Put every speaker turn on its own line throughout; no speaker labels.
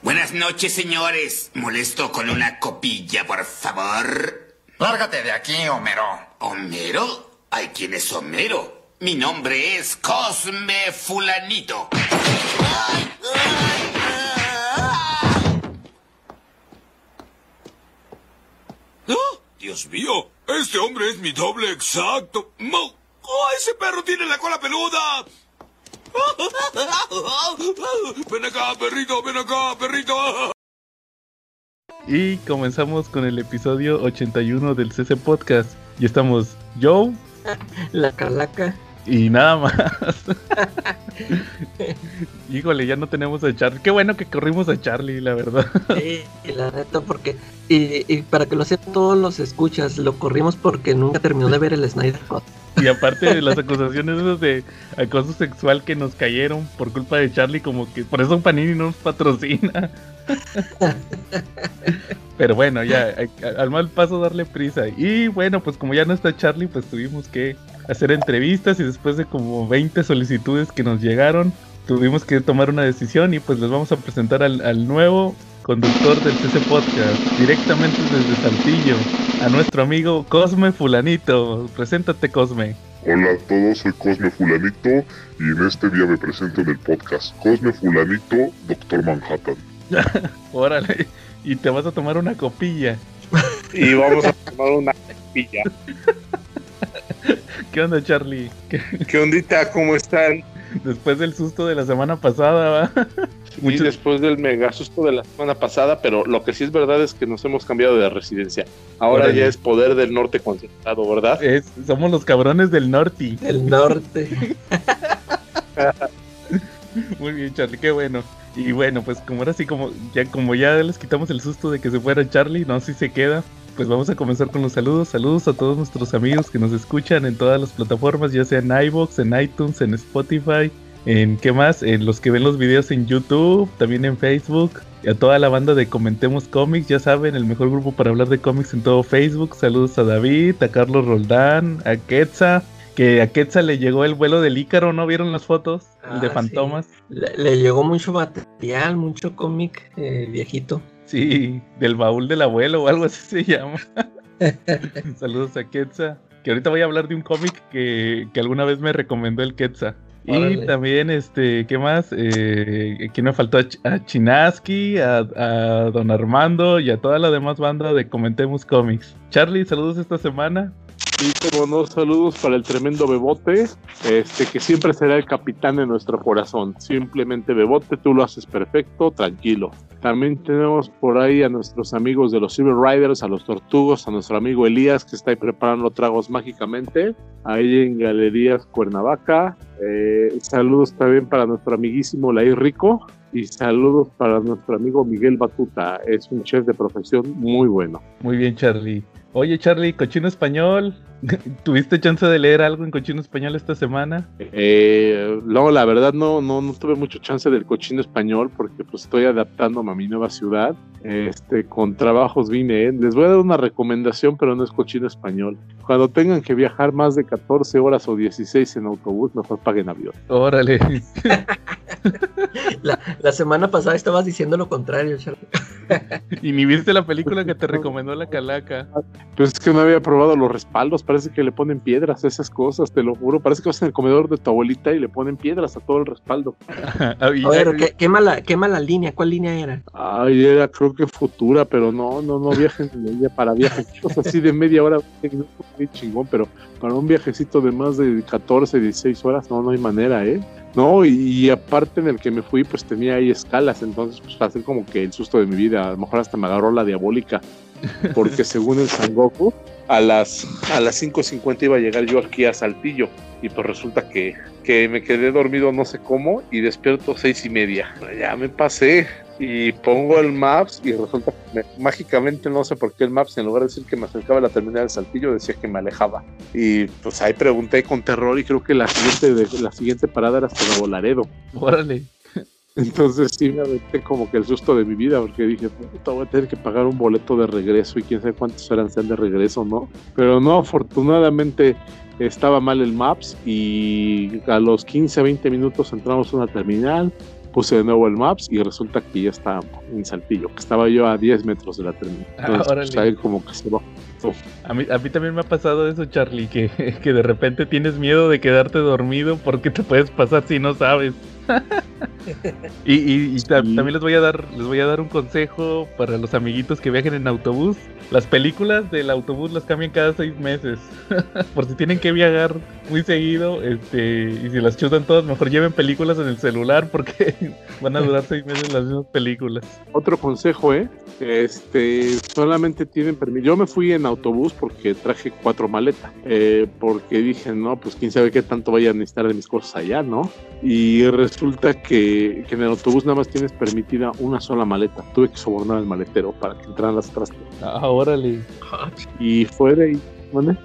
Buenas noches, señores. Molesto con una copilla, por favor.
Lárgate de aquí, Homero.
¿Homero? ¿Hay quién es Homero? Mi nombre es Cosme Fulanito.
¡Oh! Dios mío, este hombre es mi doble exacto. ¡Mo! ¡Oh, ese perro tiene la cola peluda! Ven acá, perrito, ven acá, perrito.
Y comenzamos con el episodio 81 del CC Podcast. Y estamos Joe.
La calaca.
Y nada más. Híjole, ya no tenemos a Charlie. Qué bueno que corrimos a Charlie, la verdad.
Sí, la neta, porque. Y, para que lo sepan todos los escuchas, lo corrimos porque nunca terminó de ver el Snyder Cut.
Y aparte de las acusaciones de acoso sexual que nos cayeron por culpa de Charlie, como que por eso Panini no nos patrocina. Pero bueno, ya, al mal paso darle prisa. Y bueno, pues como ya no está Charlie, pues tuvimos que hacer entrevistas y después de como 20 solicitudes que nos llegaron, tuvimos que tomar una decisión y pues les vamos a presentar al, nuevo conductor del TC Podcast, directamente desde Saltillo, a nuestro amigo Cosme Fulanito. Preséntate, Cosme.
Hola a todos, soy Cosme Fulanito y en este día me presento en el podcast. Cosme Fulanito, Doctor Manhattan.
Órale, y te vas a tomar una copilla.
y vamos a tomar una copilla.
¿Qué onda, Charlie?
¿Qué, ondita? ¿Cómo están?
Después del susto de la semana pasada, ¿va?
Y después del mega susto de la semana pasada, pero lo que sí es verdad es que nos hemos cambiado de residencia. Ahora ya es poder del norte concentrado, ¿verdad?
somos los cabrones del norte.
El norte.
Muy bien, Charlie, qué bueno. Y bueno, pues como ahora sí, como ya, como ya les quitamos el susto de que se fuera Charlie, no sé si se queda pues vamos a comenzar con los saludos. Saludos a todos nuestros amigos que nos escuchan en todas las plataformas, ya sea en iBox, en iTunes, en Spotify, en qué más, en los que ven los videos en YouTube, también en Facebook. Y a toda la banda de Comentemos Comics, ya saben, el mejor grupo para hablar de cómics en todo Facebook. Saludos a David, a Carlos Roldán, a Quetza, que a Quetza le llegó el vuelo del Ícaro, ¿no? ¿Vieron las fotos? el de ah, Fantomas.
Le, llegó mucho material, mucho cómic eh, viejito.
Sí, del baúl del abuelo o algo así se llama. Saludos a Quetza. Que ahorita voy a hablar de un cómic que, alguna vez me recomendó el Quetza. Y también, este, ¿qué más? Eh, ¿Quién me faltó? A, Chinaski, a, a, Don Armando y a toda la demás banda de Comentemos Comics. Charlie, saludos esta semana.
Y como no, saludos para el tremendo Bebote, este que siempre será el capitán de nuestro corazón. Simplemente Bebote, tú lo haces perfecto, tranquilo. También tenemos por ahí a nuestros amigos de los Silver Riders, a los Tortugos, a nuestro amigo Elías que está ahí preparando tragos mágicamente, ahí en Galerías Cuernavaca. Eh, saludos también para nuestro amiguísimo Lair Rico, y saludos para nuestro amigo Miguel Batuta, es un chef de profesión muy bueno.
Muy bien, Charlie. Oye, Charlie, cochino español, ¿tuviste chance de leer algo en cochino español esta semana?
Eh, no, la verdad no, no, no tuve mucho chance del cochino español porque pues estoy adaptándome a mi nueva ciudad. Este, con trabajos vine. ¿eh? Les voy a dar una recomendación, pero no es cochino español. Cuando tengan que viajar más de 14 horas o 16 en autobús, mejor paguen avión.
Órale.
la, la semana pasada estabas diciendo lo contrario, Charlie.
y ni viste la película que te recomendó la calaca.
Pues es que no había probado los respaldos, parece que le ponen piedras a esas cosas, te lo juro. Parece que vas en el comedor de tu abuelita y le ponen piedras a todo el respaldo.
a ver, ¿qué, mala, qué mala línea, ¿cuál línea era?
Ay, era creo que futura, pero no, no, no viajen en ella para viajes así de media hora, muy chingón, pero para un viajecito de más de 14, 16 horas, no, no hay manera, ¿eh? No, y, aparte en el que me fui, pues tenía ahí escalas, entonces pues hacer como que el susto de mi vida, a lo mejor hasta me agarró la diabólica, porque según el Sangoku, a las, a las 5.50 iba a llegar yo aquí a Saltillo, y pues resulta que, que me quedé dormido no sé cómo, y despierto seis y media. Ya me pasé, y pongo el Maps y resulta que mágicamente no sé por qué el Maps en lugar de decir que me acercaba a la terminal del Saltillo decía que me alejaba. Y pues ahí pregunté con terror y creo que la siguiente la siguiente parada era hasta Nuevo Laredo.
Órale
entonces sí me aventé como que el susto de mi vida porque dije puta voy a tener que pagar un boleto de regreso y quién sabe cuántos eran sean de regreso no pero no afortunadamente estaba mal el Maps y a los 15 20 minutos entramos a una terminal puse de nuevo el Maps y resulta que ya está en Saltillo, que estaba yo a 10 metros de la terminal.
Ah,
Entonces, pues,
órale.
ahí como que se bajó.
A mí, a mí también me ha pasado eso, Charlie, que, que de repente tienes miedo de quedarte dormido porque te puedes pasar si no sabes. y y- y ta-
Sí.
también les voy a dar les voy a dar un consejo para los amiguitos que viajen en autobús. Las películas del autobús las cambian cada seis meses. Por si tienen que viajar muy seguido, este, y si las chutan todas, mejor lleven películas en el celular porque van a durar seis meses las mismas películas.
Otro consejo, ¿eh? Este, solamente tienen permiso. Yo me fui en autobús porque traje cuatro maletas. eh, porque dije, no, pues quién sabe qué tanto vaya a necesitar de mis cosas allá, ¿no? Y resulta que, que en el autobús nada más tienes permitida una sola maleta. Tuve que sobornar al maletero para que entraran las otras.
Ah, órale.
Y fue de,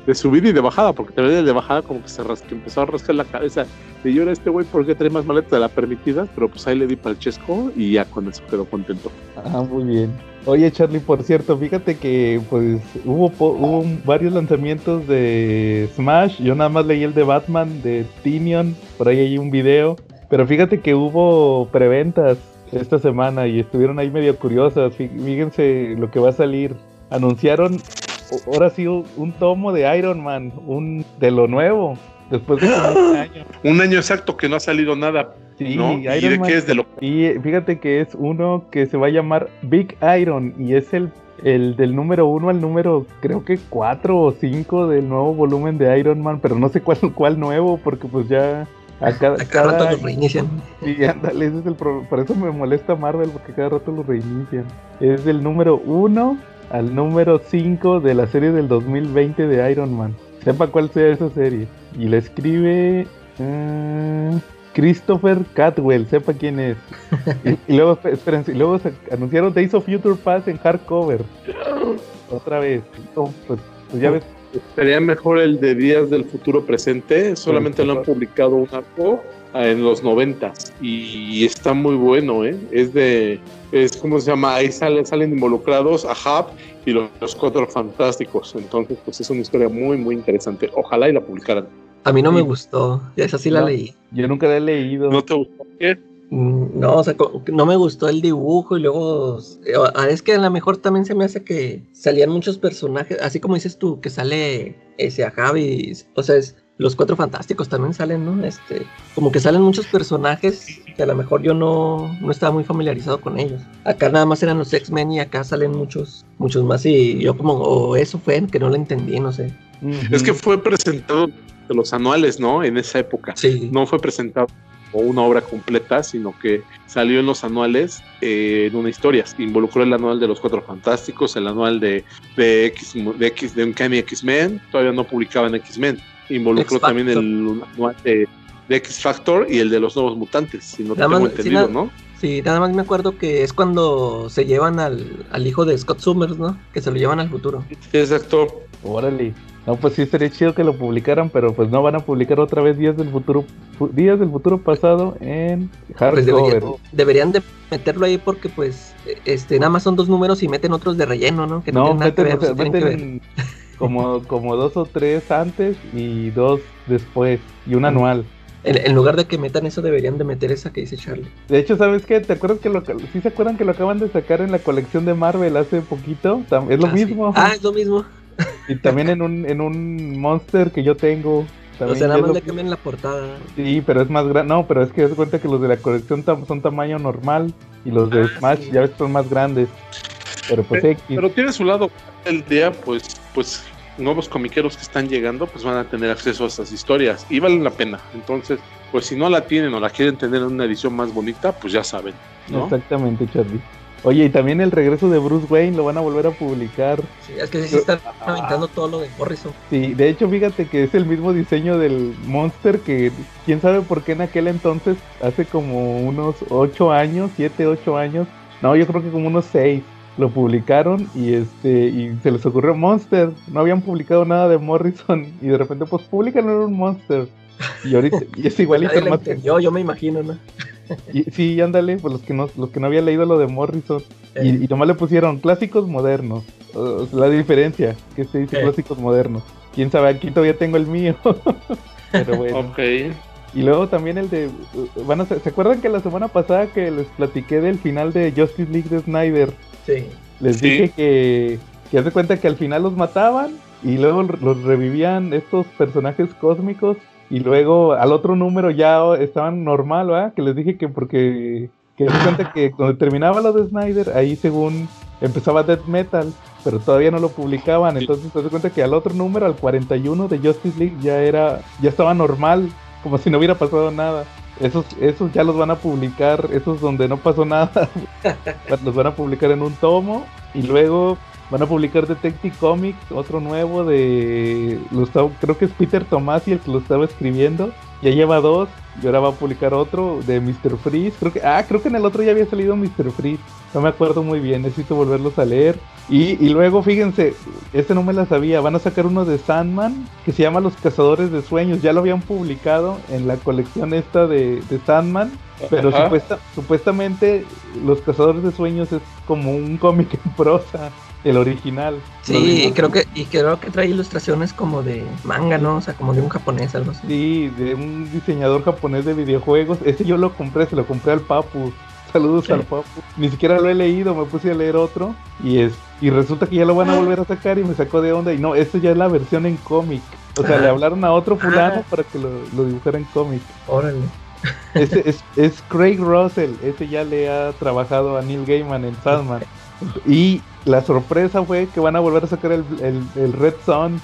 de subida y de bajada, porque te ves de bajada como que se rasca, empezó a rascar la cabeza. De yo era este güey, ¿por qué trae más maletas de la permitida? Pero pues ahí le di para el chesco y ya con eso quedó contento.
Ah, muy bien. Oye, Charlie, por cierto, fíjate que pues hubo, hubo varios lanzamientos de Smash. Yo nada más leí el de Batman, de Tinion, por ahí hay un video. Pero fíjate que hubo preventas esta semana y estuvieron ahí medio curiosas. Fí- Fíjense lo que va a salir. Anunciaron ahora sí un un tomo de Iron Man, un de lo nuevo, después de un año.
Un año exacto que no ha salido nada,
Sí,
¿no? ¿Y
Iron
de
Man
qué es? De lo
y fíjate que es uno que se va a llamar Big Iron y es el, el del número uno al número creo que cuatro o cinco del nuevo volumen de Iron Man, pero no sé cuál, cuál nuevo porque pues ya a cada,
A cada rato los reinician.
sí, ándale, ese es el pro- por eso me molesta Marvel porque cada rato lo reinician. Es del número uno al número 5 de la serie del 2020 de Iron Man. Sepa cuál sea esa serie. Y la escribe eh, Christopher Catwell, sepa quién es. y, y luego, esp- espérense, y luego se anunciaron Days of Future Past en hardcover. Otra vez. No, pues, pues ya ves.
Sería mejor el de Días del Futuro Presente. Solamente lo han publicado un arco en los noventas y está muy bueno, ¿eh? Es de, es como se llama, ahí sale- salen involucrados a Hub y los, los Cuatro Fantásticos. Entonces, pues es una historia muy, muy interesante. Ojalá y la publicaran.
A mí no me gustó. Ya esa sí la
No.
leí.
Yo nunca la he leído.
¿No te gustó? ¿Qué?
Mm, No, o sea, no me gustó el dibujo y luego eh, ah, es que a lo mejor también se me hace que salían muchos personajes, así como dices tú, que sale ese a Javi, o sea, es, los cuatro fantásticos también salen, ¿no? Este, como que salen muchos personajes que a lo mejor yo no, no estaba muy familiarizado con ellos. Acá nada más eran los X-Men y acá salen muchos, muchos más y yo como, o eso fue que no lo entendí, no sé.
Es que fue presentado de los anuales, ¿no? En esa época.
Sí.
No fue presentado como una obra completa, sino que salió en los anuales eh, en una historia. Involucró el anual de los Cuatro Fantásticos, el anual de, de X, de X, de Uncanny X-Men, todavía no publicaban X-Men. Involucró también el de, de X-Factor y el de los Nuevos Mutantes, si no
Nada
tengo
más-
entendido, ¿no?
Sí, nada más me acuerdo que es cuando se llevan al, al hijo de Scott Summers, ¿no? Que se lo llevan al futuro.
Sí, exacto.
Órale. No, pues sí sería chido que lo publicaran, pero pues no van a publicar otra vez Días del Futuro fu- Días del Futuro pasado en
Pues
hardcover.
deberían, deberían de meterlo ahí porque pues este nada más son dos números y meten otros de relleno, ¿no? Que no,
no,
tienen nada que
meten,
ver,
o sea,
tienen que ver.
Como, como dos o tres antes y dos después y un anual.
En, en lugar de que metan eso deberían de meter esa que dice Charlie.
De hecho, ¿sabes qué? ¿Te acuerdas que lo ¿sí se acuerdan que lo acaban de sacar en la colección de Marvel hace poquito? Es lo
Ah, sí.
mismo.
Ah, es lo mismo.
Y también en un en un monster que yo tengo.
O
También
sea, nada más
lo-
le cambian la portada.
Sí, pero es más grande. No, pero es que das cuenta que los de la colección tam- son tamaño normal y los de
Ah,
Smash
sí.
ya ves son más grandes. Pero pues
Pe-
X.
Pero tiene su lado el día, pues, pues nuevos comiqueros que están llegando, pues van a tener acceso a estas historias y valen la pena. Entonces, pues si no la tienen o la quieren tener en una edición más bonita, pues ya saben, ¿no?
Exactamente, Charlie. Oye, y también el regreso de Bruce Wayne lo van a volver a publicar.
Sí, es que sí se están aventando todo lo de Morrison.
Sí, de hecho, fíjate que es el mismo diseño del Monster que quién sabe por qué en aquel entonces, hace como unos 8 años, 7, 8 años, no, yo creo que como unos 6, lo publicaron y este y se les ocurrió Monster. No habían publicado nada de Morrison y de repente pues publican un Monster. Y ahorita y es igualito que-
yo me imagino, ¿no?
y- sí, ándale, pues los que no los que no habían leído lo de Morrison y,
Eh.
y nomás le pusieron clásicos modernos. La diferencia que se dice
Eh.
clásicos modernos. Quién sabe, aquí todavía tengo el mío. Pero bueno.
Ok.
Y luego también el de. Van a, ¿Se acuerdan que la semana pasada que les platiqué del final de Justice League de Snyder?
Sí.
Les
Sí.
dije que. Que haz de cuenta que al final los mataban y luego los revivían estos personajes cósmicos y luego al otro número ya estaban normal, ¿verdad? Que les dije que porque. Que haz de cuenta que cuando terminaba lo de Snyder, ahí según empezaba Death Metal, pero todavía no lo publicaban. Entonces te das cuenta que al otro número, al 41 de Justice League, ya era, ya estaba normal, como si no hubiera pasado nada. Esos, esos ya los van a publicar, esos donde no pasó nada, los van a publicar en un tomo y luego van a publicar Detective Comics, otro nuevo de, lo estaba- creo que es Peter Tomasi el que lo estaba escribiendo, ya lleva dos y ahora va a publicar otro de Mr. Freeze, creo que, ah, creo que en el otro ya había salido Mr. Freeze, no me acuerdo muy bien, necesito volverlos a leer. Y, y luego, fíjense, este no me la sabía, van a sacar uno de Sandman que se llama Los Cazadores de Sueños, ya lo habían publicado en la colección esta de, de Sandman, pero supuesta- supuestamente Los Cazadores de Sueños es como un cómic en prosa, el original.
Sí, creo que y creo que trae ilustraciones como de manga, ¿no? O sea, como de un japonés, algo así.
Sí, de un diseñador japonés de videojuegos. Ese yo lo compré, se lo compré al Papu. Saludos
Sí.
al Papu. Ni siquiera lo he leído, me puse a leer otro. Y es y resulta que ya lo van a volver a sacar y me sacó de onda. Y no, esto ya es la versión en cómic. O sea, le hablaron a otro fulano para que lo, lo dibujara en cómic.
Órale.
Ese es, es Craig Russell. Ese ya le ha trabajado a Neil Gaiman en Sandman. Y la sorpresa fue que van a volver a sacar el, el, el Red Son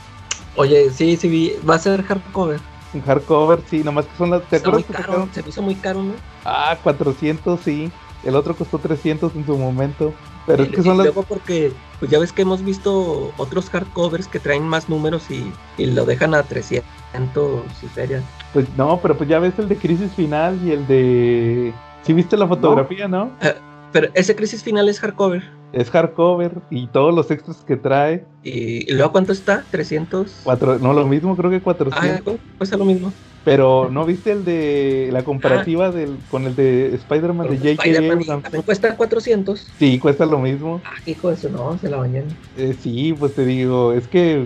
Oye, sí, sí vi, va a ser hardcover.
hardcover. Sí, nomás que son las. ¿Te
muy
acuerdas que
caro, se me hizo muy caro, ¿no?
Ah, 400, sí. El otro costó 300 en su momento. Pero es que son
y
las...
luego porque, pues ya ves que hemos visto otros hardcovers que traen más números y, y lo dejan a 300 y ferias.
Pues no, pero pues ya ves el de Crisis Final y el de... ¿Sí viste la fotografía, no?
Pero ese crisis final es hardcover.
Es hardcover y todos los extras que trae.
Y, y luego cuánto está? 300.
Cuatro, no, lo mismo, creo que
Ah,
400.
pues es lo mismo.
Pero ¿no viste el de la comparativa del, con el de Spider-Man de J.K.
También cuesta 400.
Sí, cuesta lo mismo.
Ah, hijo de su no, se la bañan.
Eh, sí, pues te digo, es que,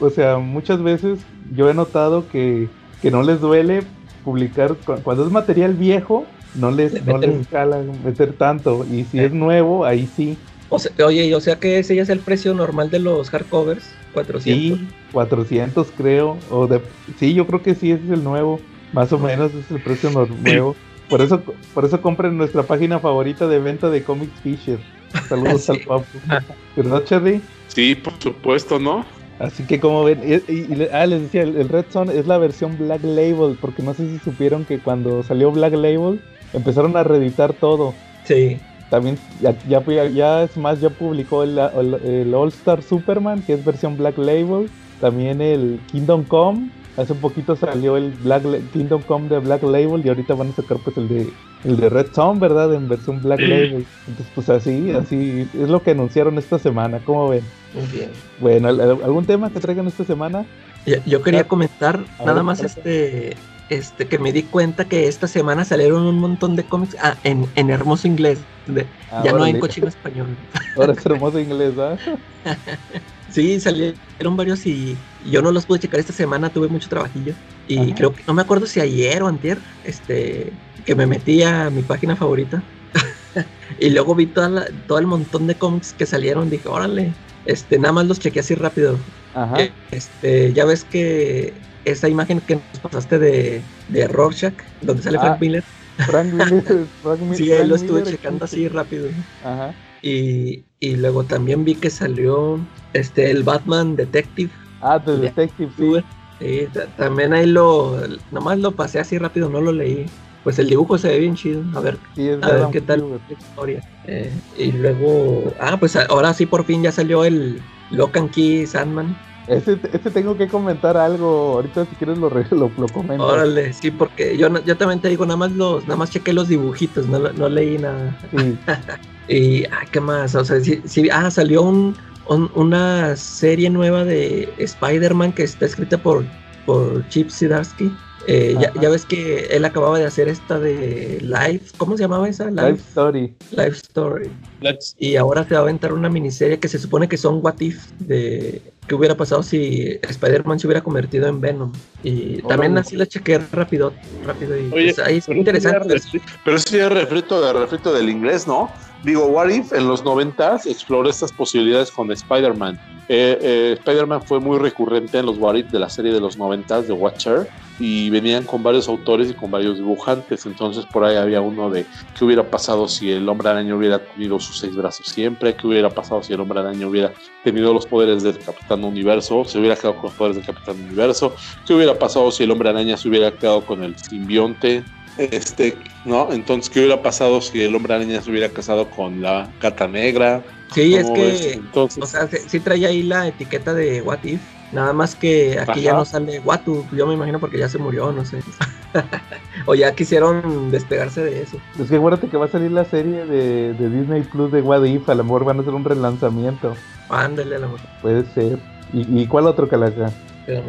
o sea, muchas veces yo he notado que, que no les duele publicar, cu- cuando es material viejo, no les,
Le
no les cala meter tanto, y si
Eh.
es nuevo, ahí sí.
O sea, oye, o sea que ese ya es el precio normal de los hardcovers, 400.
Sí, 400 creo, o de, sí, yo creo que sí, ese es el nuevo, más o menos es el precio nuevo. Por eso, por eso compren nuestra página favorita de venta de Comics Fisher. Saludos
Sí.
al papu. ¿Verdad, Cherry?
Sí, por supuesto, ¿no?
Así que como ven, y, y- y le- ah, les decía, el, el Red Son es la versión Black Label, porque no sé si supieron que cuando salió Black Label empezaron a reeditar todo.
Sí.
También ya, ya, ya, más, ya publicó el, el- el All Star Superman, que es versión Black Label. También el Kingdom Come. Hace un poquito salió el Black La- Kingdom Come de Black Label y ahorita van a sacar pues el de el de Red Son, ¿verdad? En versión Black Label. Entonces pues así, así es lo que anunciaron esta semana. ¿Cómo ven?
Muy bien.
Bueno, ¿al- al- ¿algún tema que traigan esta semana?
Yo, yo quería comentar
a
nada
ver,
más este, este que me di cuenta que esta semana salieron un montón de cómics ah, en, en hermoso inglés. de-
Ah,
ya no en
órale.
cochino español.
Ahora es hermoso inglés, ¿ah?
Sí, salieron varios y yo no los pude checar esta semana, tuve mucho trabajillo. Y
Ajá.
creo que, no me acuerdo si ayer o antier, este, que me metí a mi página favorita. y luego vi toda la- todo el montón de cómics que salieron, dije, órale, este, nada más los chequeé así rápido.
Ajá.
Este, ya ves que esa imagen que nos pasaste de, de Rorschach, donde sale
Ah,
Frank Miller,
Frank Miller. Frank Mi-
sí, ahí lo estuve
Miller,
checando
¿quién
así rápido.
Ajá.
Y, y luego también vi que salió este el Batman Detective.
Ah, The. Detective, sí.
También ahí lo, nomás lo pasé así rápido, no lo leí. Pues el dibujo se ve bien chido, a ver
Sí,
A ver qué tal. Historia. Eh, y luego, ah, pues ahora sí por fin ya salió el Lock and Key Sandman.
Ese, ese tengo que comentar algo. Ahorita si quieres lo, lo, lo comento.
Órale, sí, porque yo, yo también te digo, nada más los, nada más chequé los dibujitos, no, no leí nada.
Sí.
Y, ah, ¿qué más? O sea, sí, sí, ah, salió un, un- una serie nueva de Spider-Man que está escrita por, por Chip Zdarsky. Eh, ya, ya ves que él acababa de hacer esta de Life, ¿cómo se llamaba esa?
Life
Life,
Story.
Life Story. Y ahora se va a aventar una miniserie que se supone que son What If de, qué hubiera pasado si Spider-Man se hubiera convertido en Venom. Y también así la chequeé rápido, rápido y
Oye,
pues, ahí es interesante.
Pero eso ya es refrito, refrito del inglés, ¿no? Digo, What If en los 90 exploró estas posibilidades con Spider-Man. Eh, eh, Spider-Man fue muy recurrente en los What If de la serie de los 90 de Watcher y venían con varios autores y con varios dibujantes. Entonces, por ahí había uno de qué hubiera pasado si el hombre araña hubiera tenido sus seis brazos siempre, qué hubiera pasado si el hombre araña hubiera tenido los poderes del Capitán Universo, se hubiera quedado con los poderes del Capitán Universo, qué hubiera pasado si el hombre araña se hubiera quedado con el simbionte, este, ¿no? Entonces, ¿qué hubiera pasado si el hombre araña se hubiera casado con la gata negra?
Sí, es
¿Cómo
que?
Entonces,
o sea, sí, sí traía ahí la etiqueta de What If, nada más que aquí ya no sale Watu, yo me imagino porque ya se murió, no sé. o ya quisieron despegarse de eso.
Es que acuérdate que va a salir la serie de, de Disney Plus de What If, a lo mejor van a hacer un relanzamiento.
Ándale a mejor.
Puede ser. ¿Y, y cuál otro calaca?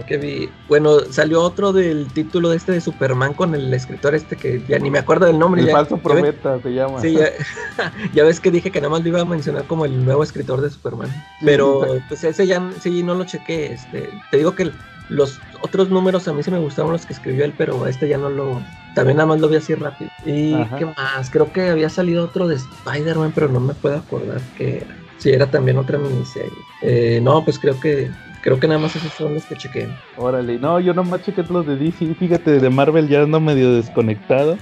Que vi. Bueno, salió otro del título de este de Superman con el escritor este que ya ni me acuerdo del nombre.
El
ya-
falso
ya ves-
prometa se llama.
Sí, ya, ya ves que dije que nada más lo iba a mencionar como el nuevo escritor de Superman. Pero
sí,
pues ese ya sí no lo chequé. Este, te digo que los otros números a mí sí me gustaron los que escribió él, pero este ya no lo. También nada más lo vi así rápido. ¿Y
Ajá.
qué más? Creo que había salido otro de Spider-Man, pero no me puedo acordar que sí era también otra miniserie. Eh, no, pues creo que creo que nada más esos son los que chequé.
Órale, no, yo nomás chequé los de DC, fíjate, de Marvel ya ando medio desconectado.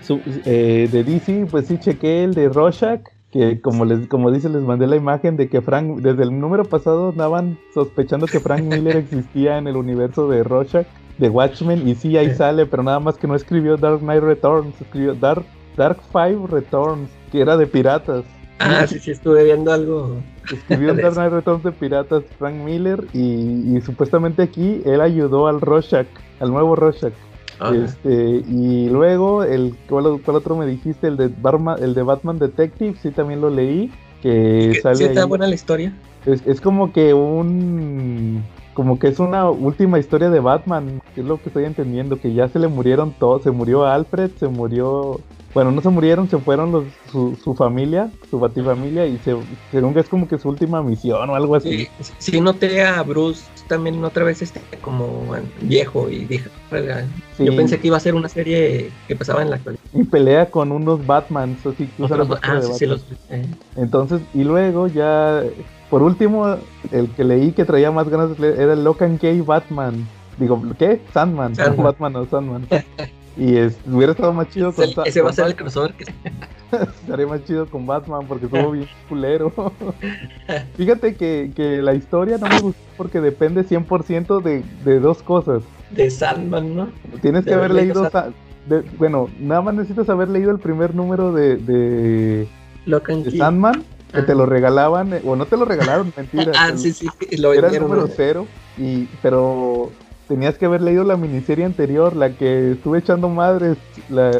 Su- eh, de DC, pues sí chequé el de Rorschach, que como les como dice, les mandé la imagen de que Frank, desde el número pasado andaban sospechando que Frank Miller existía en el universo de Rorschach, de Watchmen, y sí, ahí
Sí.
sale, pero nada más que no escribió Dark Knight Returns, escribió Dark, Dark Five Returns, que era de piratas.
Ah, sí, sí, estuve viendo algo.
Escribió en
De
Dark
eso.
Knight Returns de Piratas Frank Miller y, y supuestamente aquí él ayudó al Rorschach, al nuevo Rorschach.
Ah,
Este, y luego, el ¿cuál, cuál otro me dijiste? El de, Batman, el de Batman Detective, sí también lo leí. Que
que-
sale
sí está
ahí.
buena la historia.
Es, es como que un. Como que es una última historia de Batman, que es lo que estoy entendiendo, que ya se le murieron todos, se murió Alfred, se murió, bueno, no se murieron, se fueron los, su, su familia, su batifamilia, y se, según que es como que su última misión o algo así.
Sí, sí noté a Bruce también otra vez este como viejo y dije.
Sí.
yo pensé que iba a ser una serie que pasaba en la actualidad.
Y pelea con unos Batmans, así que
Otros- ah, sí, los, eh,
Entonces, y luego ya, por último, el que leí que traía más ganas de leer era el Locan Key Batman. Digo, ¿qué? Sandman,
Sandman.
no Batman o Sandman. y es, hubiera estado más chido con,
ese, va a ser el crossover que
Estaría más chido con Batman porque estuvo bien culero. Fíjate que, que la historia no me gustó porque depende 100% de, de dos cosas.
de Sandman, ¿no?
Tienes que
De
haber
haber leído
de- bueno, nada más necesitas haber leído el primer número de, de, de. Sandman, que te lo regalaban, eh, o no te lo regalaron, mentira.
Ah, sí, sí, lo
Era el número cero, y, pero tenías que haber leído la miniserie anterior, la que estuve echando madres, la,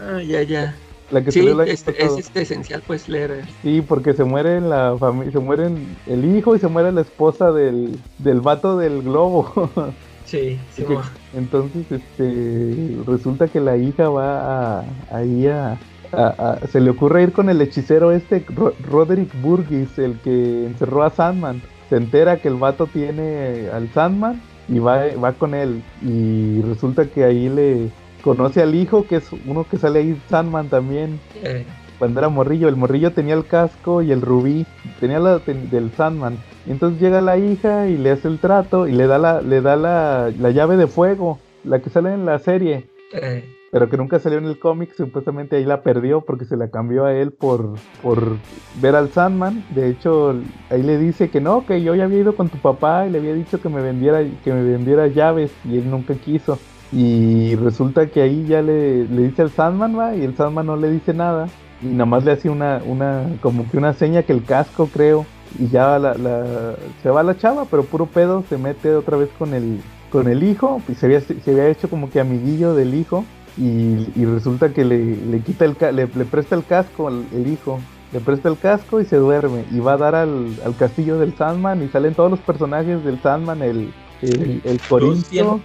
Ah, ya, ya.
la que
Sí, es, es, este, esencial pues leer.
Sí, porque se muere la familia, se mueren el hijo y se muere la esposa del, del vato del globo.
Sí, sí.
Que- Entonces, este, resulta que la hija va a, ahí a, a- a- se le ocurre ir con el hechicero este, Ro- Roderick Burgess, el que encerró a Sandman. Se entera que el vato tiene al Sandman y va, va con él. Y resulta que ahí le conoce al hijo, que es uno que sale ahí, Sandman también
eh,
cuando era morrillo. El morrillo tenía el casco y el rubí, tenía la ten- del Sandman. Y entonces llega la hija y le hace el trato y le da la, le da la, la llave de fuego, la que sale en la serie,
eh,
pero que nunca salió en el cómic. Supuestamente ahí la perdió porque se la cambió a él por, por ver al Sandman. De hecho, ahí le dice que no, que yo ya había ido con tu papá y le había dicho que me vendiera, que me vendiera llaves y él nunca quiso. Y resulta que ahí ya le, le dice al Sandman, va, y el Sandman no le dice nada. Y nada más le hace una, una, como que una seña que el casco, creo. Y ya la, la- se va la chava, pero puro pedo, se mete otra vez con el, con el hijo. Y se había, se había hecho como que amiguillo del hijo. Y, y resulta que le, le quita el, le, le presta el casco al el hijo. Le presta el casco y se duerme. Y va a dar al, al castillo del Sandman. Y salen todos los personajes del Sandman, el, el, el Corintio.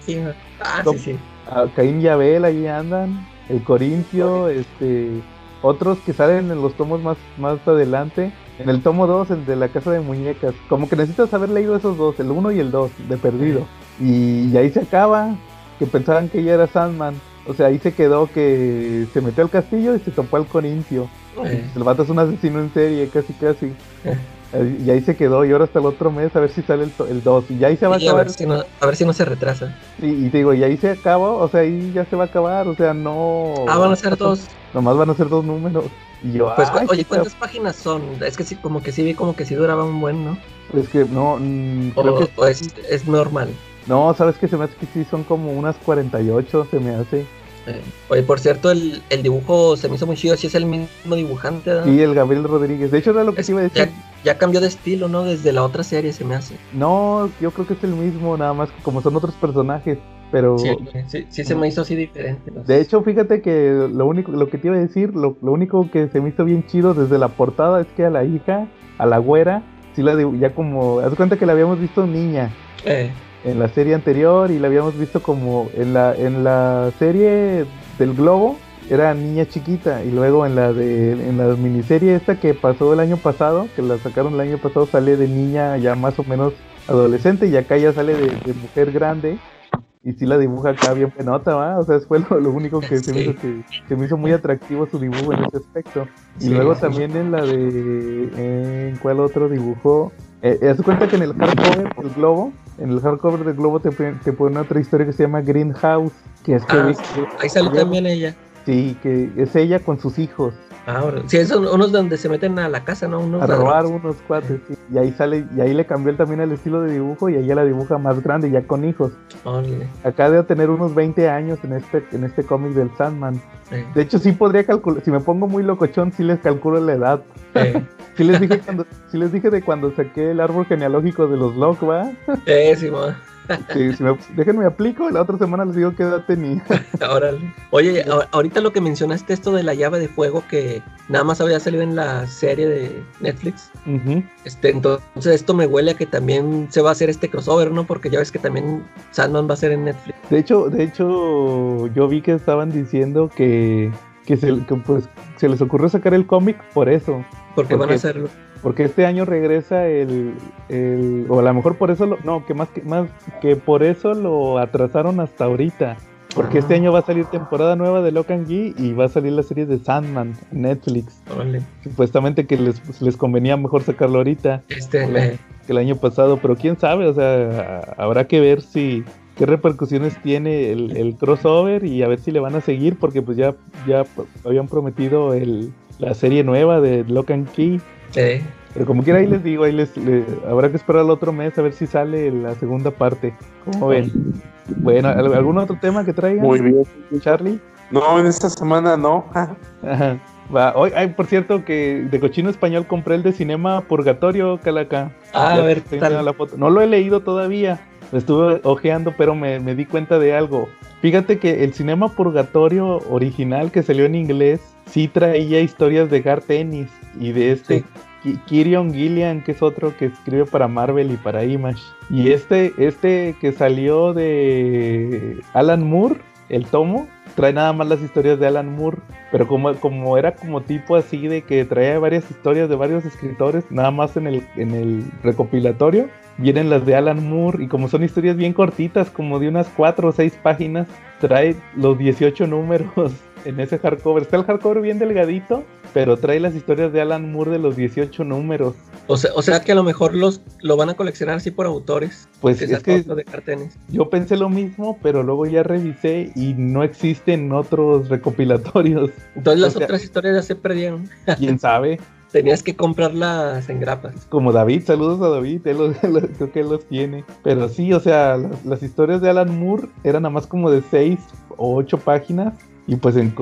Ah, sí, sí.
a Caín y Abel ahí andan, el Corintio, este, otros que salen en los tomos más, más adelante, En el tomo 2, el de la casa de muñecas. Como que necesitas haber leído esos dos, el 1 y el 2, de perdido. Y, ahí se acaba, que pensaban que ella era Sandman. O sea, ahí se quedó que se metió al castillo y se topó al Corintio.
Eh.
El vato es un asesino en serie, casi casi.
Eh.
Y ahí se quedó, y ahora hasta el otro mes a ver si sale el, to- el 2. Y ahí se va a acabar.
ver si no, a ver si no se retrasa.
Sí, y te digo, y ahí se acaba, o sea, ahí ya se va a acabar, o sea, no.
Ah, van a ser dos.
Nomás van a ser dos números. Y yo,
Pues,
ay,
oye, ¿cuántas páginas son? Es que sí, como que sí vi como que sí duraba un buen, ¿no?
Es que no, mm,
O,
creo que
o es, es normal.
No, sabes que se me hace que sí son como unas 48, se me hace.
Eh, Oye, por cierto, el, el dibujo se me hizo muy chido. Si es el mismo dibujante, ¿verdad?
Y el Gabriel Rodríguez. De hecho, era lo que
Es-
te iba a decir.
ya, ya cambió de estilo, ¿no? Desde la otra serie se me hace.
No, yo creo que es el mismo, nada más como son otros personajes. Pero
Sí, sí, sí se me hizo así diferente. ¿no?
de hecho, fíjate que lo único, lo que te iba a decir, lo, lo único que se me hizo bien chido desde la portada es que a la hija, a la güera, sí la ya como, haz cuenta que la habíamos visto niña.
Eh,
en la serie anterior y la habíamos visto como en la en la serie del globo era niña chiquita y luego en la de en la miniserie esta que pasó el año pasado que la sacaron el año pasado sale de niña ya más o menos adolescente y acá ya sale de, de mujer grande y sí la dibuja acá bien penota va o sea fue lo, lo único que se me hizo que se me hizo muy atractivo su dibujo en ese aspecto. Y
Sí,
luego
sí.
también en la de en cuál otro dibujó eh, haz de cuenta que en el hardcover del globo, en el hardcover del globo te, pone- te pone otra historia que se llama Greenhouse, que es que,
Ah, ahí sale también ella.
sí, que es ella con sus hijos
Ahora, sí, son unos donde se meten a la casa, ¿no? Unos
a robar
ladrones.
unos cuates, sí. y ahí sale, y ahí le cambió también el estilo de dibujo y ahí ya la dibuja más grande, ya con hijos. Acá debe tener unos 20 años en este, en este cómic del Sandman.
eh,
De hecho, sí podría calcular, si me pongo muy locochón, sí les calculo la edad.
eh,
Sí les dije cuando, sí les dije de cuando saqué el árbol genealógico de los Locke, ¿va?
eh, sí, ma.
Sí, si me, déjenme aplico, la otra semana les digo qué edad tenía.
Órale. Oye, ahorita lo que mencionaste esto de la llave de fuego que nada más había salido en la serie de Netflix. Este, entonces esto me huele a que también se va a hacer este crossover, ¿no? Porque ya ves que también Sandman va a ser en Netflix.
De hecho, de hecho, yo vi que estaban diciendo que, que, se, que, pues, se les ocurrió sacar el cómic por eso.
Porque
¿Por
van a hacerlo.
Porque este año regresa el, el- o a lo mejor por eso lo, no, que más que más que por eso lo atrasaron hasta ahorita. Porque este
Ah.
año va a salir temporada nueva de Locan G y va a salir la serie de Sandman Netflix.
Órale.
Supuestamente que les, pues, les convenía mejor sacarlo ahorita
Este,
que el año pasado, pero quién sabe, o sea, habrá que ver si qué repercusiones tiene el, el crossover y a ver si le van a seguir porque pues ya ya habían prometido el, la serie nueva de Locan Key.
eh,
Pero como quiera ahí les digo, ahí les, le- habrá que esperar el otro mes a ver si sale la segunda parte. ¿Cómo ven? Bueno, ¿al- ¿algún otro tema que traigan?
Muy bien.
Charlie.
No, en esta semana no.
Ajá. Va. Hoy, ay, por cierto, que de cochino español compré el de Cinema Purgatorio, Calaca.
Ah,
Ya
a ver,
te
¿qué
enseño
tal?
la foto. No lo he leído todavía. Estuve ojeando, pero me, me di cuenta de algo. Fíjate que el Cinema Purgatorio original que salió en inglés sí traía historias de Gar Tennis y de este
Sí.
Ki- Kirion Gillian, que es otro que escribe para Marvel y para Image. Y este, este que salió de Alan Moore, el tomo, trae nada más las historias de Alan Moore. Pero como, como era como tipo así de que traía varias historias de varios escritores, nada más en el, en el recopilatorio, vienen las de Alan Moore. Y como son historias bien cortitas, como de unas 4 o 6 páginas, trae los 18 números en ese hardcover. Está el hardcover bien delgadito, pero trae las historias de Alan Moore de los 18 números.
O sea, o sea que a lo mejor los lo van a coleccionar así por autores.
Pues
que
es que
de cartenes.
yo pensé lo mismo, pero luego ya revisé y no existen otros recopilatorios.
Entonces las
sea-
otras historias ya se perdieron.
¿Quién sabe?
Tenías que comprarlas en grapas.
Como David, saludos a David, él los- los- creo que él los tiene. Pero sí, o sea, las, las historias de Alan Moore eran nada más como de 6 o 8 páginas. Y pues en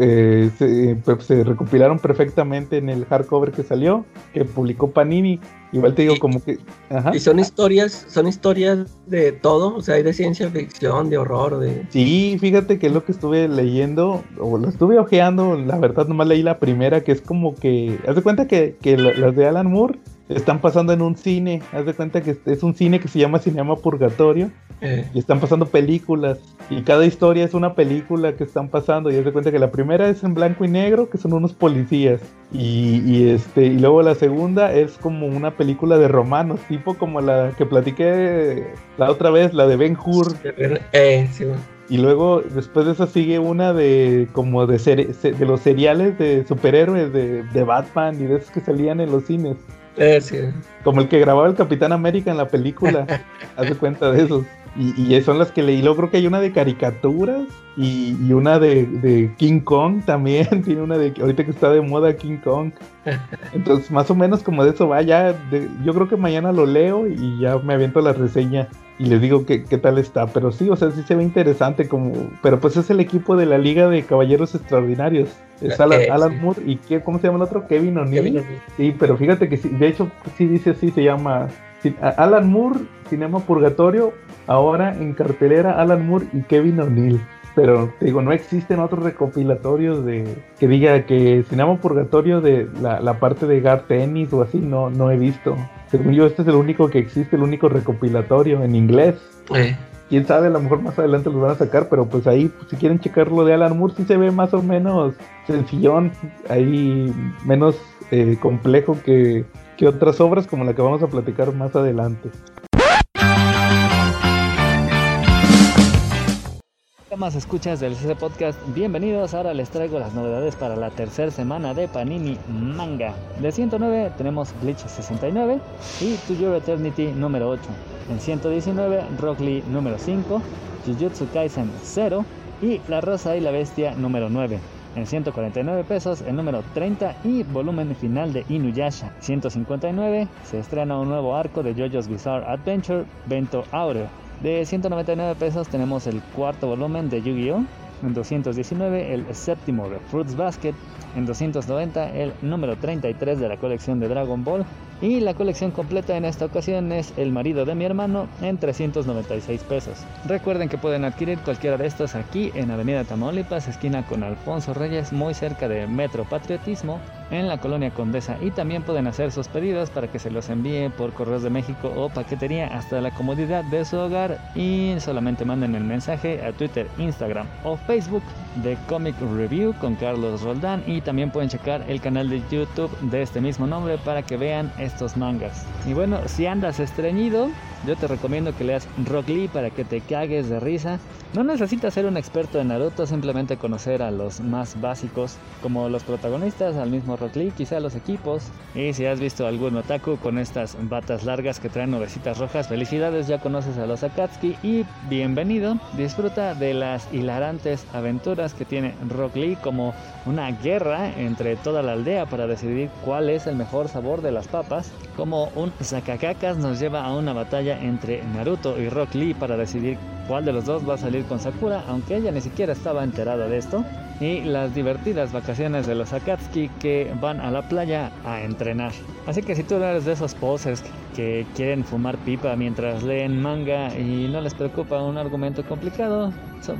eh, se, pues, se recopilaron perfectamente en el hardcover que salió, que publicó Panini. Igual te digo,
Y-
como que. Ajá.
Y son historias, son historias de todo, o sea, hay de ciencia ficción, de horror, de...
Sí, fíjate que es lo que estuve leyendo, o lo estuve ojeando, la verdad nomás leí la primera, que es como que, haz de cuenta que, que la- las de Alan Moore están pasando en un cine. Haz de cuenta que es un cine que se llama Cinema Purgatorio.
Eh,
Y están pasando películas. Y cada historia es una película que están pasando. Y haz de cuenta que la primera es en blanco y negro, que son unos policías. Y, y este, y luego la segunda es como una película de romanos, tipo como la que platiqué la otra vez, la de Ben Hur.
eh, sí.
Y luego después de eso sigue una de como de, de los seriales de superhéroes de, de Batman y de esos que salían en los cines.
Eh, sí.
Como el que grababa el Capitán América en la película. Haz de cuenta de esos. Y, y son las que leí. Luego creo que hay una de caricaturas y, y una de, de King Kong también. Tiene una de ahorita que está de moda King Kong. Entonces, más o menos como de eso va. Ya de- yo creo que mañana lo leo y ya me aviento la reseña y les digo qué, qué tal está. Pero sí, o sea, sí se ve interesante. como Pero pues es el equipo de la Liga de Caballeros Extraordinarios. Es Alan, Alan. Moore y ¿qué- ¿cómo se llama el otro? Kevin O'Neill. Sí, pero fíjate que sí, de hecho sí dice así, se llama Alan Moore, Cinema Purgatorio, ahora en cartelera Alan Moore y Kevin O'Neill. Pero te digo, no existen otros recopilatorios de que diga que Cinema Purgatorio de la, la parte de Gar Tennis o así, no, no he visto. Según yo, este es el único que existe, el único recopilatorio en inglés.
Eh,
Quién sabe, a lo mejor más adelante los van a sacar, pero pues ahí, pues, si quieren checar lo de Alan Moore, sí se ve más o menos sencillón, ahí menos eh, complejo que, que otras obras como la que vamos a platicar más adelante.
Más escuchas del CC Podcast? Bienvenidos, ahora les traigo las novedades para la tercera semana de Panini Manga. De 109 tenemos Bleach 69 y To Your Eternity número 8. En 119 Rock Lee número 5, Jujutsu Kaisen 0 y La Rosa y la Bestia número 9. En 149 pesos el número 30 y volumen final de Inuyasha. 159 se estrena un nuevo arco de JoJo's Bizarre Adventure Bento Aureo. De 199 pesos tenemos el cuarto volumen de Yu-Gi-Oh! En 219 el séptimo de Fruits Basket. En 290 el número 33 de la colección de Dragon Ball. Y la colección completa en esta ocasión es El marido de mi hermano en 396 pesos. Recuerden que pueden adquirir cualquiera de estos aquí en Avenida Tamaulipas, esquina con Alfonso Reyes, muy cerca de Metro Patriotismo, en la colonia Condesa. Y también pueden hacer sus pedidos para que se los envíe por correos de México o paquetería hasta la comodidad de su hogar. Y solamente manden el mensaje a Twitter, Instagram o Facebook de Comic Review con Carlos Roldán. Y también pueden checar el canal de YouTube de este mismo nombre para que vean estos mangas. Y bueno, si andas estreñido, yo te recomiendo que leas Rock Lee para que te cagues de risa. No necesitas ser un experto en Naruto, simplemente conocer a los más básicos, como los protagonistas, al mismo Rock Lee, quizá los equipos. Y si has visto algún otaku con estas batas largas que traen nubecitas rojas, felicidades, ya conoces a los Akatsuki y bienvenido. Disfruta de las hilarantes aventuras que tiene Rock Lee como una guerra entre toda la aldea para decidir cuál es el mejor sabor de las papas. Como un Sakakakas nos lleva a una batalla entre Naruto y Rock Lee para decidir cuál de los dos va a salir con Sakura, aunque ella ni siquiera estaba enterada de esto. Y las divertidas vacaciones de los Akatsuki que van a la playa a entrenar. Así que si tú eres de esos poses que quieren fumar pipa mientras leen manga y no les preocupa un argumento complicado,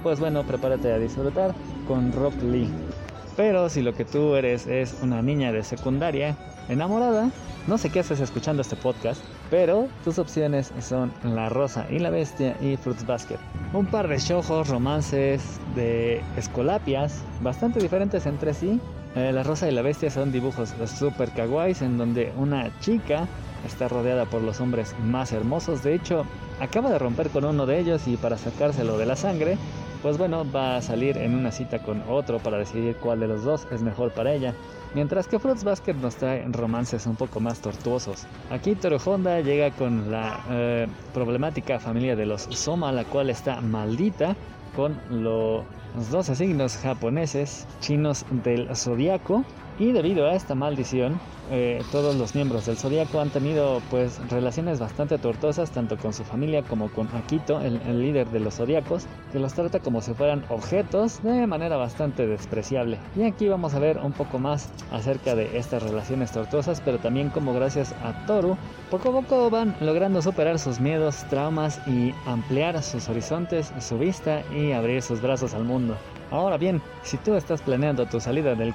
pues bueno, prepárate a disfrutar con Rock Lee. Pero si lo que tú eres es una niña de secundaria, enamorada, no sé qué haces escuchando este podcast, pero tus opciones son La Rosa y la Bestia y Fruits Basket. Un par de shojos, romances, de escolapias, bastante diferentes entre sí. Eh, la Rosa y la Bestia son dibujos super kawaiis en donde una chica está rodeada por los hombres más hermosos. De hecho, acaba de romper con uno de ellos y para sacárselo de la sangre, pues bueno, va a salir en una cita con otro para decidir cuál de los dos es mejor para ella. Mientras que Fruits Basket nos trae romances un poco más tortuosos. Aquí Toro Honda llega con la eh, problemática familia de los Soma, la cual está maldita con lo- los 12 signos japoneses chinos del zodiaco. Y debido a esta maldición, eh, todos los miembros del zodiaco han tenido pues relaciones bastante tortuosas tanto con su familia como con Akito, el, el líder de los zodiacos, que los trata como si fueran objetos de manera bastante despreciable. Y aquí vamos a ver un poco más acerca de estas relaciones tortuosas, pero también como gracias a Toru, poco a poco van logrando superar sus miedos, traumas y ampliar sus horizontes, su vista y abrir sus brazos al mundo. Ahora bien, si tú estás planeando tu salida del,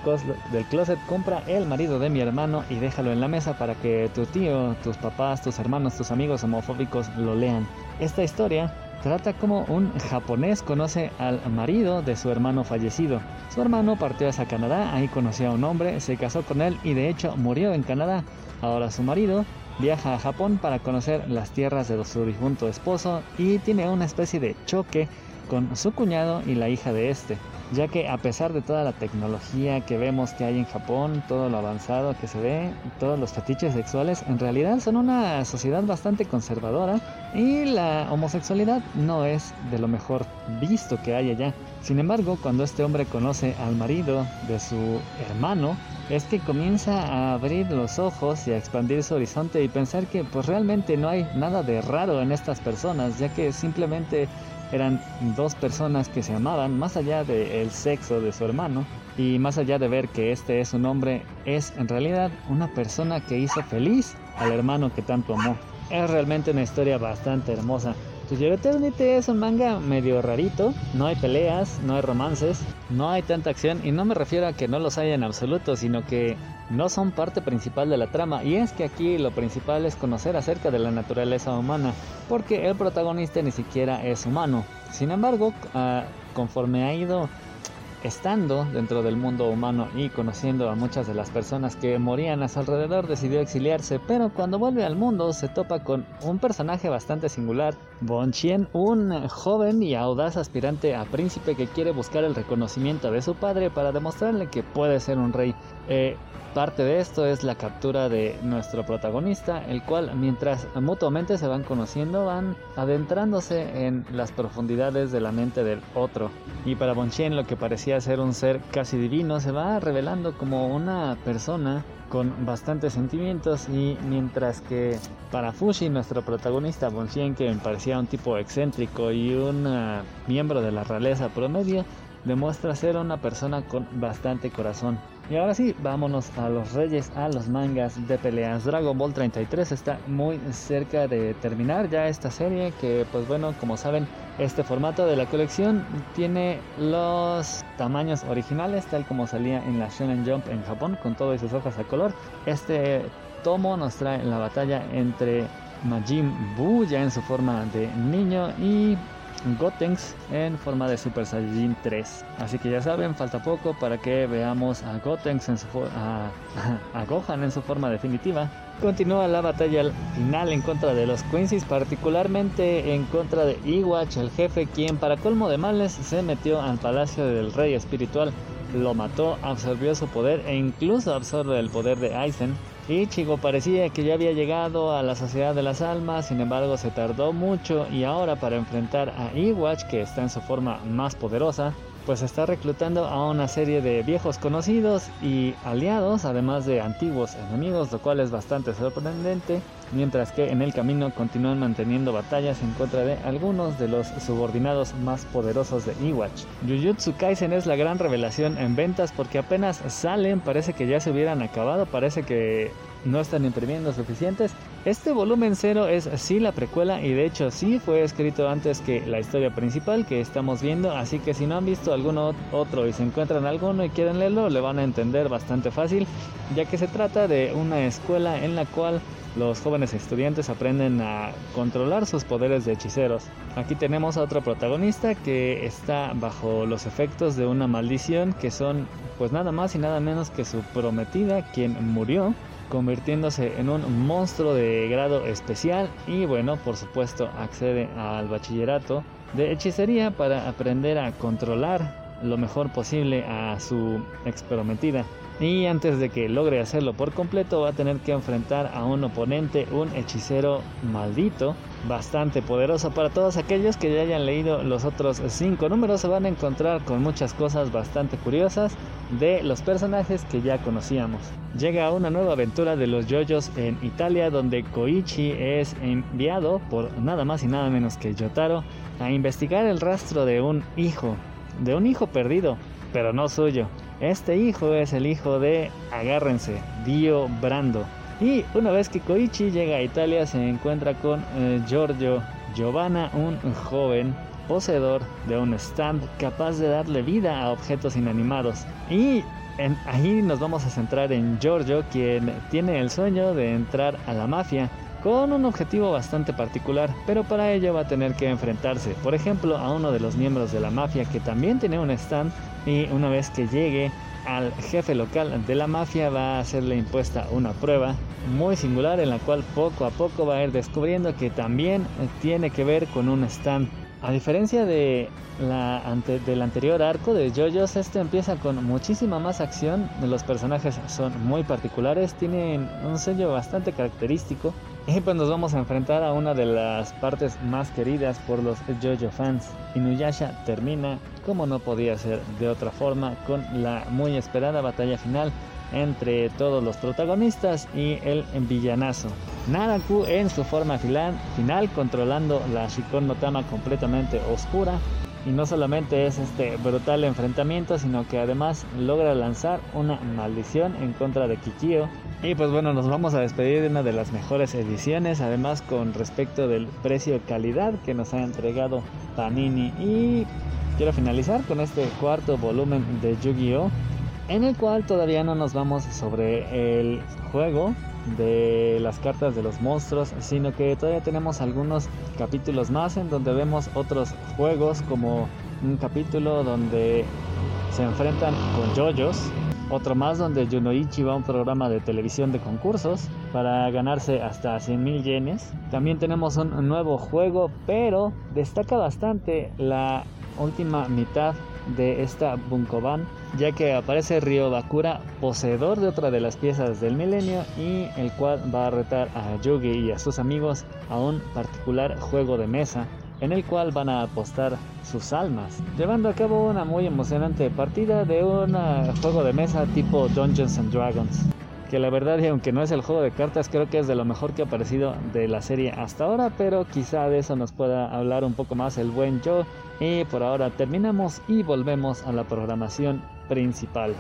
del closet, compra el marido de mi hermano y déjalo en la mesa para que tu tío, tus papás, tus hermanos, tus amigos homofóbicos lo lean. Esta historia trata como un japonés conoce al marido de su hermano fallecido. Su hermano partió hacia Canadá, ahí conoció a un hombre, se casó con él y de hecho murió en Canadá. Ahora su marido viaja a Japón para conocer las tierras de su difunto esposo y tiene una especie de choque con su cuñado y la hija de este, ya que a pesar de toda la tecnología que vemos que hay en Japón, todo lo avanzado que se ve, todos los fetiches sexuales, en realidad son una sociedad bastante conservadora y la homosexualidad no es de lo mejor visto que hay allá. Sin embargo, cuando este hombre conoce al marido de su hermano, es que comienza a abrir los ojos y a expandir su horizonte y pensar que pues realmente no hay nada de raro en estas personas, ya que simplemente eran dos personas que se amaban más allá del sexo de su hermano y más allá de ver que este es un hombre, es en realidad una persona que hizo feliz al hermano que tanto amó. Es realmente una historia bastante hermosa. To Your Eternity es un manga medio rarito, no hay peleas, no hay romances, no hay tanta acción y no me refiero a que no los haya en absoluto, sino que no son parte principal de la trama y es que aquí lo principal es conocer acerca de la naturaleza humana, porque el protagonista ni siquiera es humano. Sin embargo, ah, conforme ha ido estando dentro del mundo humano y conociendo a muchas de las personas que morían a su alrededor, decidió exiliarse, pero cuando vuelve al mundo se topa con un personaje bastante singular, Bon Chien, un joven y audaz aspirante a príncipe que quiere buscar el reconocimiento de su padre para demostrarle que puede ser un rey. Eh, Parte de esto es la captura de nuestro protagonista, el cual mientras mutuamente se van conociendo van adentrándose en las profundidades de la mente del otro. Y para Bonchen lo que parecía ser un ser casi divino se va revelando como una persona con bastantes sentimientos y mientras que para Fushi, nuestro protagonista Bonchen, que parecía un tipo excéntrico y un ah, miembro de la realeza promedio, demuestra ser una persona con bastante corazón. Y ahora sí, vámonos a los reyes, a los mangas de peleas. Dragon Ball 33 está muy cerca de terminar ya esta serie que pues bueno, como saben, este formato de la colección tiene los tamaños originales tal como salía en la Shonen Jump en Japón con todas sus hojas a color. Este tomo nos trae la batalla entre Majin Buu ya en su forma de niño y Gotenks en forma de Super Saiyajin 3. Así que ya saben, falta poco para que veamos a Gotenks en su a, Gohan en su forma definitiva. Continúa la batalla final en contra de los Quincy's, particularmente en contra de Iwatch, el jefe, quien para colmo de males se metió al palacio del rey espiritual, lo mató, absorbió su poder e incluso absorbe el poder de Aizen Ichigo parecía que ya había llegado a la sociedad de las almas, sin embargo se tardó mucho y ahora para enfrentar a Iwatch, que está en su forma más poderosa, pues está reclutando a una serie de viejos conocidos y aliados, además de antiguos enemigos, lo cual es bastante sorprendente, mientras que en el camino continúan manteniendo batallas en contra de algunos de los subordinados más poderosos de Iwatch. Jujutsu Kaisen es la gran revelación en ventas porque apenas salen, parece que ya se hubieran acabado, parece que no están imprimiendo suficientes. Este volumen cero es sí la precuela y de hecho sí fue escrito antes que la historia principal que estamos viendo, así que si no han visto alguno otro y se encuentran alguno y quieren leerlo, le van a entender bastante fácil, ya que se trata de una escuela en la cual los jóvenes estudiantes aprenden a controlar sus poderes de hechiceros. Aquí tenemos a otro protagonista que está bajo los efectos de una maldición que son pues nada más y nada menos que su prometida quien murió convirtiéndose en un monstruo de grado especial y bueno, por supuesto accede al bachillerato de hechicería para aprender a controlar lo mejor posible a su ex prometida. Y antes de que logre hacerlo por completo va a tener que enfrentar a un oponente, un hechicero maldito, bastante poderoso. Para todos aquellos que ya hayan leído los otros cinco números se van a encontrar con muchas cosas bastante curiosas de los personajes que ya conocíamos. Llega una nueva aventura de los yoyos en Italia donde Koichi es enviado por nada más y nada menos que Yotaro a investigar el rastro de un hijo, de un hijo perdido, pero no suyo. Este hijo es el hijo de, agárrense, Dio Brando. Y una vez que Koichi llega a Italia se encuentra con eh, Giorgio Giovanna, un joven poseedor de un stand capaz de darle vida a objetos inanimados. Y ahí nos vamos a centrar en Giorgio, quien tiene el sueño de entrar a la mafia con un objetivo bastante particular, pero para ello va a tener que enfrentarse, por ejemplo, a uno de los miembros de la mafia que también tiene un stand y una vez que llegue al jefe local de la mafia va a hacerle impuesta una prueba muy singular en la cual poco a poco va a ir descubriendo que también tiene que ver con un stand. A diferencia de la del anterior arco de JoJo's, este empieza con muchísima más acción. Los personajes son muy particulares, tienen un sello bastante característico y pues nos vamos a enfrentar a una de las partes más queridas por los JoJo fans. Inuyasha termina, como no podía ser de otra forma, con la muy esperada batalla final entre todos los protagonistas y el villanazo. Naraku en su forma final, controlando la Shikon no Tama completamente oscura y no solamente es este brutal enfrentamiento, sino que además logra lanzar una maldición en contra de Kikio. Y pues bueno, nos vamos a despedir de una de las mejores ediciones, además con respecto del precio-calidad que nos ha entregado Panini. Y quiero finalizar con este cuarto volumen de Yu-Gi-Oh! En el cual todavía no nos vamos sobre el juego, de las cartas de los monstruos, sino que todavía tenemos algunos capítulos más en donde vemos otros juegos como un capítulo donde se enfrentan con yoyos, otro más donde Junoichi va a un programa de televisión de concursos para ganarse hasta 100 mil yenes. También tenemos un nuevo juego, pero destaca bastante la última mitad de esta Bunkoban, ya que aparece Ryo Bakura, poseedor de otra de las piezas del milenio, y el cual va a retar a Yugi y a sus amigos a un particular juego de mesa, en el cual van a apostar sus almas, llevando a cabo una muy emocionante partida de un juego de mesa tipo Dungeons and Dragons que la verdad y aunque no es el juego de cartas creo que es de lo mejor que ha aparecido de la serie hasta ahora pero quizá de eso nos pueda hablar un poco más el buen Joe y por ahora terminamos y volvemos a la programación principal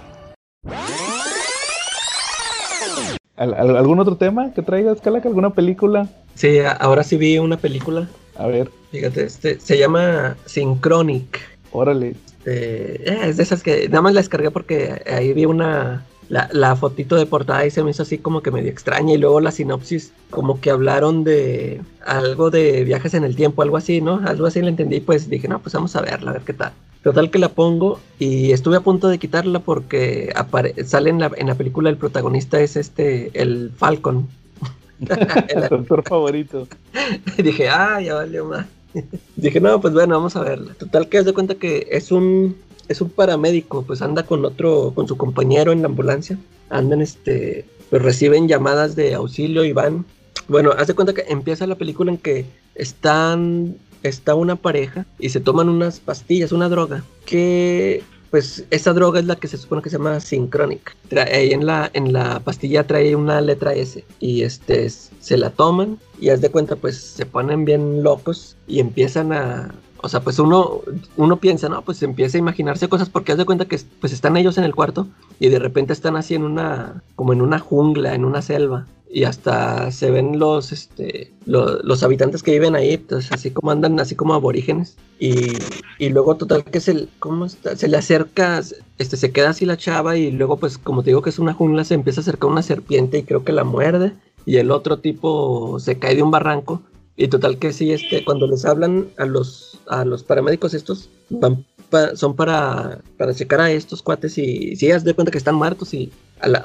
¿Algún otro tema que traigas, Calaca? ¿Alguna película?
Sí, ahora sí vi una película.
A ver.
Fíjate, este, se llama Synchronic.
Órale.
Este, eh, es de esas que nada más la descargué porque ahí vi una, la, la, fotito de portada y se me hizo así como que medio extraña y luego la sinopsis como que hablaron de algo de viajes en el tiempo, algo así, ¿no? Algo así le entendí, pues dije, no, pues vamos a verla, a ver qué tal. Total que la pongo y estuve a punto de quitarla porque sale en la, en la película el protagonista es este, el Falcon.
el actor favorito.
dije, ah, ya valió más. dije, no, pues bueno, vamos a verla. Total que haz de cuenta que es un es un paramédico, pues anda con otro, con su compañero en la ambulancia, andan este, pues reciben llamadas de auxilio y van. Bueno, hace cuenta que empieza la película en que están, está una pareja y se toman unas pastillas, una droga, que pues esa droga es la que se supone que se llama Synchronic. Ahí en la, en la pastilla trae una letra S y este se la toman y haz de cuenta pues se ponen bien locos y empiezan a, o sea, pues uno, uno piensa, ¿no? Pues empieza a imaginarse cosas porque haz de cuenta que pues están ellos en el cuarto y de repente están así en una, como en una jungla, en una selva. Y hasta se ven los, este, los habitantes que viven ahí, pues así como andan, así como aborígenes. Y, y luego total que se, ¿cómo está? se le acerca, este, se queda así la chava y luego pues como te digo que es una jungla, se empieza a acercar una serpiente y creo que la muerde. Y el otro tipo se cae de un barranco y total que sí, este, cuando les hablan a los, a los paramédicos estos, van son para, para checar a estos cuates y si haz de cuenta que están muertos y,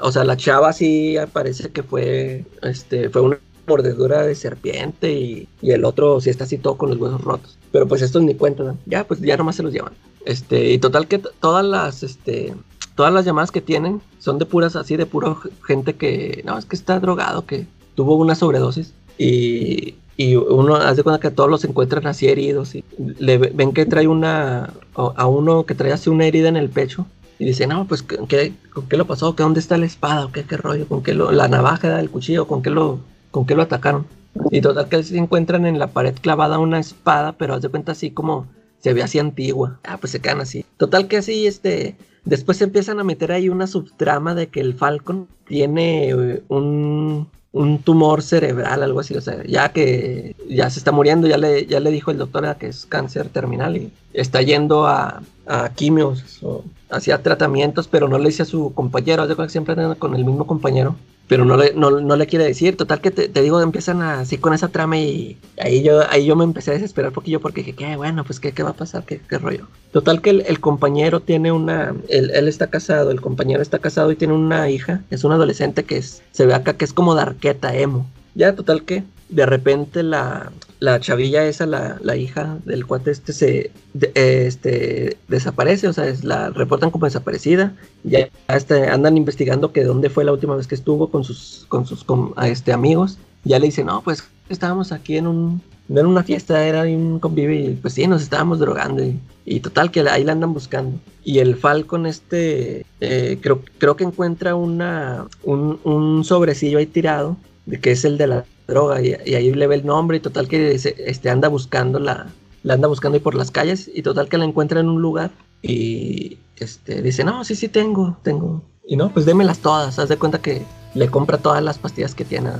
o sea, la chava sí parece que fue, este, fue una mordedura de serpiente y, y, el otro sí está así todo con los huesos rotos. Pero pues estos ni cuentan, ya pues ya nomás se los llevan. Este, y total que todas las, este, todas las llamadas que tienen son de puras así, de puro gente que, no, es que está drogado, que tuvo una sobredosis. Y, y uno hace cuenta que todos los encuentran así heridos y le ven que trae una a uno que trae así una herida en el pecho y dice no pues ¿qué, con qué lo pasó ¿Qué, dónde está la espada qué qué rollo con qué lo, la navaja el cuchillo con qué lo con qué lo atacaron y total que se encuentran en la pared clavada una espada pero hace cuenta así como se ve así antigua. Ah pues se quedan así. Total que así este después se empiezan a meter ahí una subtrama de que el Falcon tiene un un tumor cerebral, algo así, o sea, ya que ya se está muriendo, ya le, ya le dijo el doctor que es cáncer terminal y está yendo a, a quimios o hacía tratamientos, pero no le dice a su compañero, de que siempre con el mismo compañero, pero no le, no, no le quiere decir, total que te, te digo, empiezan así con esa trama y ahí yo, ahí yo me empecé a desesperar un poquillo porque dije, qué bueno, pues qué, qué va a pasar, qué, qué rollo. Total que el, el compañero tiene una, él, él, está casado, el compañero está casado y tiene una hija, es un adolescente que es, se ve acá que es como de arqueta, emo. Ya, total que de repente la, la chavilla esa, la, la, hija del cuate este, se de, este, desaparece, o sea, la reportan como desaparecida. Ya este, andan investigando que dónde fue la última vez que estuvo con sus, con sus con, este, amigos. Ya le dicen, no, pues estábamos aquí en un, no era una fiesta, era un convivio y pues sí, nos estábamos drogando y, y total que ahí la andan buscando. Y el Falcon este, eh, creo, creo que encuentra una, un, un sobrecillo ahí tirado, de que es el de la droga y, y, ahí le ve el nombre y total que este, anda buscando la, la anda buscando ahí por las calles y total que la encuentra en un lugar y este, dice, no, sí, sí tengo, tengo. Y no, pues démelas todas, haz de cuenta que le compra todas las pastillas que tiene.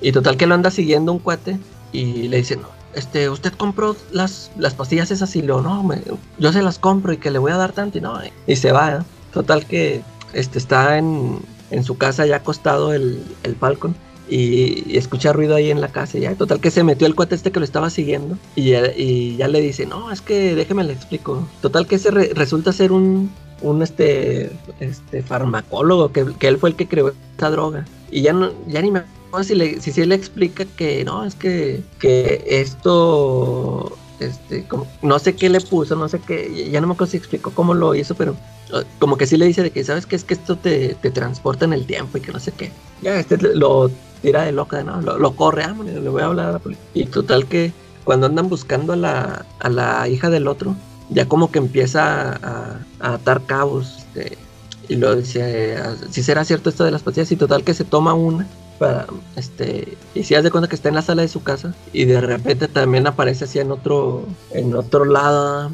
Y total que lo anda siguiendo un cuate y le dice, no, este, usted compró las, las pastillas esas y lo, no, yo se las compro y que le voy a dar tanto y no, y se va. ¿eh? Total que este, está en, en su casa ya acostado el, el Falcon y, escucha ruido ahí en la casa. Ya, total que se metió el cuate este que lo estaba siguiendo y ya, y ya le dice, no, es que déjeme le explico. Total que ese re, resulta ser un, un este, este farmacólogo, que, que, él fue el que creó esta droga. Y ya, no, ya ni me acuerdo si, le, si, le explica que no, es que, que esto este, como, no sé qué le puso, no sé qué, ya no me acuerdo si explicó cómo lo hizo, pero como que sí le dice de que, ¿sabes qué? Es que esto te, te transporta en el tiempo y que no sé qué. Ya, este lo tira de loca, ¿no? Lo, lo corre, ah, le voy a hablar a la policía. Y total que cuando andan buscando a la, a la hija del otro, ya como que empieza a, a atar cabos, este, y lo dice, si será cierto esto de las pastillas, y total que se toma una para este y si haz de cuenta que está en la sala de su casa y de repente también aparece así en otro en otro lado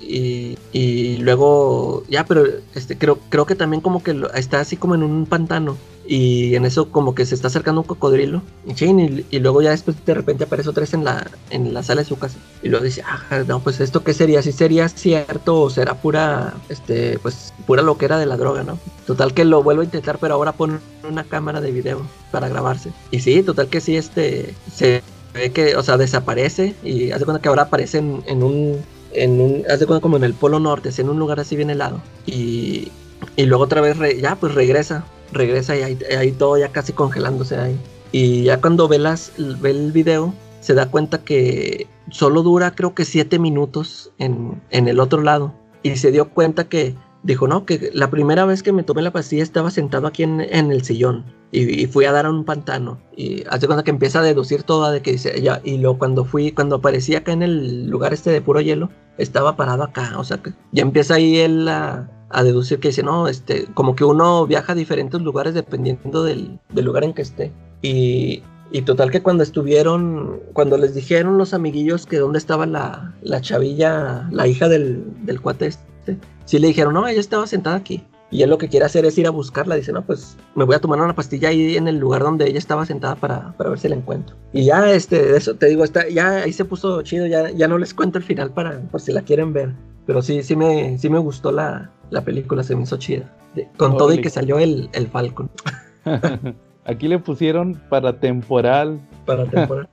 y, y luego ya pero este creo creo que también como que está así como en un pantano y en eso como que se está acercando un cocodrilo y, y, luego ya después de repente aparece otra vez en la en la sala de su casa y luego dice ah no pues esto qué sería si sería cierto o será pura este pues pura loquera de la droga no total que lo vuelvo a intentar pero ahora pone una cámara de video para grabarse y sí total que sí este se ve que o sea desaparece y hace cuenta que ahora aparece en un en un hace cuenta como en el polo norte así en un lugar así bien helado y y luego otra vez ya pues regresa regresa y ahí, ahí, todo ya casi congelándose ahí. Y ya cuando ve, las, ve el video, se da cuenta que solo dura creo que 7 minutos en, en, el otro lado. Y se dio cuenta que dijo, no, que la primera vez que me tomé la pastilla estaba sentado aquí en, en el sillón. Y, y, fui a dar a un pantano. Y hace cuenta que empieza a deducir todo de que dice, ya, y luego cuando fui, cuando aparecí acá en el lugar este de puro hielo, estaba parado acá. O sea que ya empieza ahí él a a deducir que dice, no, este, como que uno viaja a diferentes lugares dependiendo del, del lugar en que esté. Y, y, total que cuando estuvieron, cuando les dijeron los amiguillos que dónde estaba la, la chavilla, la hija del, del cuate este, sí le dijeron, no, ella estaba sentada aquí. Y él lo que quiere hacer es ir a buscarla. Dice, no, pues me voy a tomar una pastilla ahí en el lugar donde ella estaba sentada para, para ver si la encuentro. Y ya, este, eso te digo, está, ya ahí se puso chido. Ya, ya no les cuento el final para, por si la quieren ver. Pero sí, sí me, sí me gustó la, la película, se me hizo chida. Con Holy. todo y que salió el, el Falcon.
Aquí le pusieron para temporal.
Para temporal.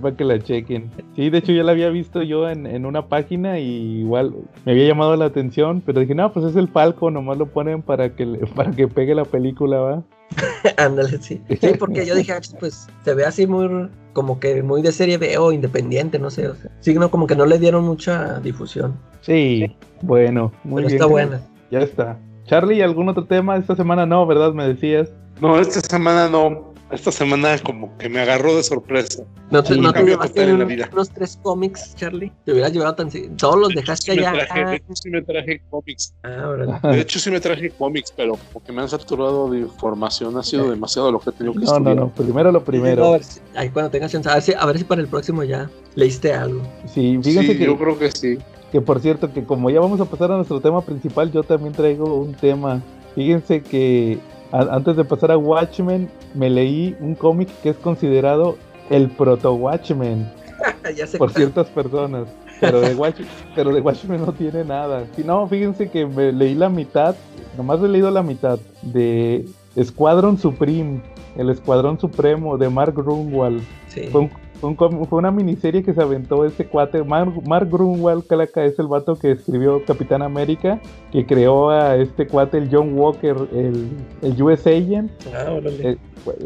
para que la chequen. Sí, de hecho ya la había visto yo en, en, una página y igual me había llamado la atención, pero dije, no, pues es el Falcon, nomás lo ponen para que, le, para que pegue la película, ¿va?
Ándale, sí. Sí, porque yo dije, pues se ve así muy, como que muy de serie B o independiente, no sé. O sea, sí, no, como que no le dieron mucha difusión.
Sí, sí. bueno, muy
Pero
bien.
está buena.
Ya está. Charlie, ¿algún otro tema? Esta semana no, ¿verdad? Me decías.
No, esta semana no. Esta semana como que me agarró de sorpresa.
¿No te, no te llevaste un, unos tres cómics, Charlie? Te hubieras llevado tan... Todos los dejaste
sí
allá.
Traje, de hecho sí me traje cómics.
Ah.
De hecho sí me traje cómics, pero porque me han saturado de información. Ha sido demasiado lo que he tenido que
no,
estudiar.
No, no, primero lo primero.
a ver si, ahí cuando tengas chance, a ver, si, a ver si para el próximo ya leíste algo.
Sí, fíjense
sí,
que...
yo creo que sí.
Que por cierto, que como ya vamos a pasar a nuestro tema principal, yo también traigo un tema. Fíjense que antes de pasar a Watchmen, me leí un cómic que es considerado el proto Watchmen
ya sé
por ciertas personas. Pero de, Watch, pero de Watchmen no tiene nada. Sí, no, fíjense que me leí la mitad, nomás he leído la mitad de Squadron Supreme, el Escuadrón Supremo de Mark Grunwald.
Sí.
Fue, un- un fue una miniserie que se aventó ese cuate. Mark, Mark Grunwald, calaca, es el vato que escribió Capitán América, que creó a este cuate, el John Walker, el, el US Agent.
Ah, órale.
Eh,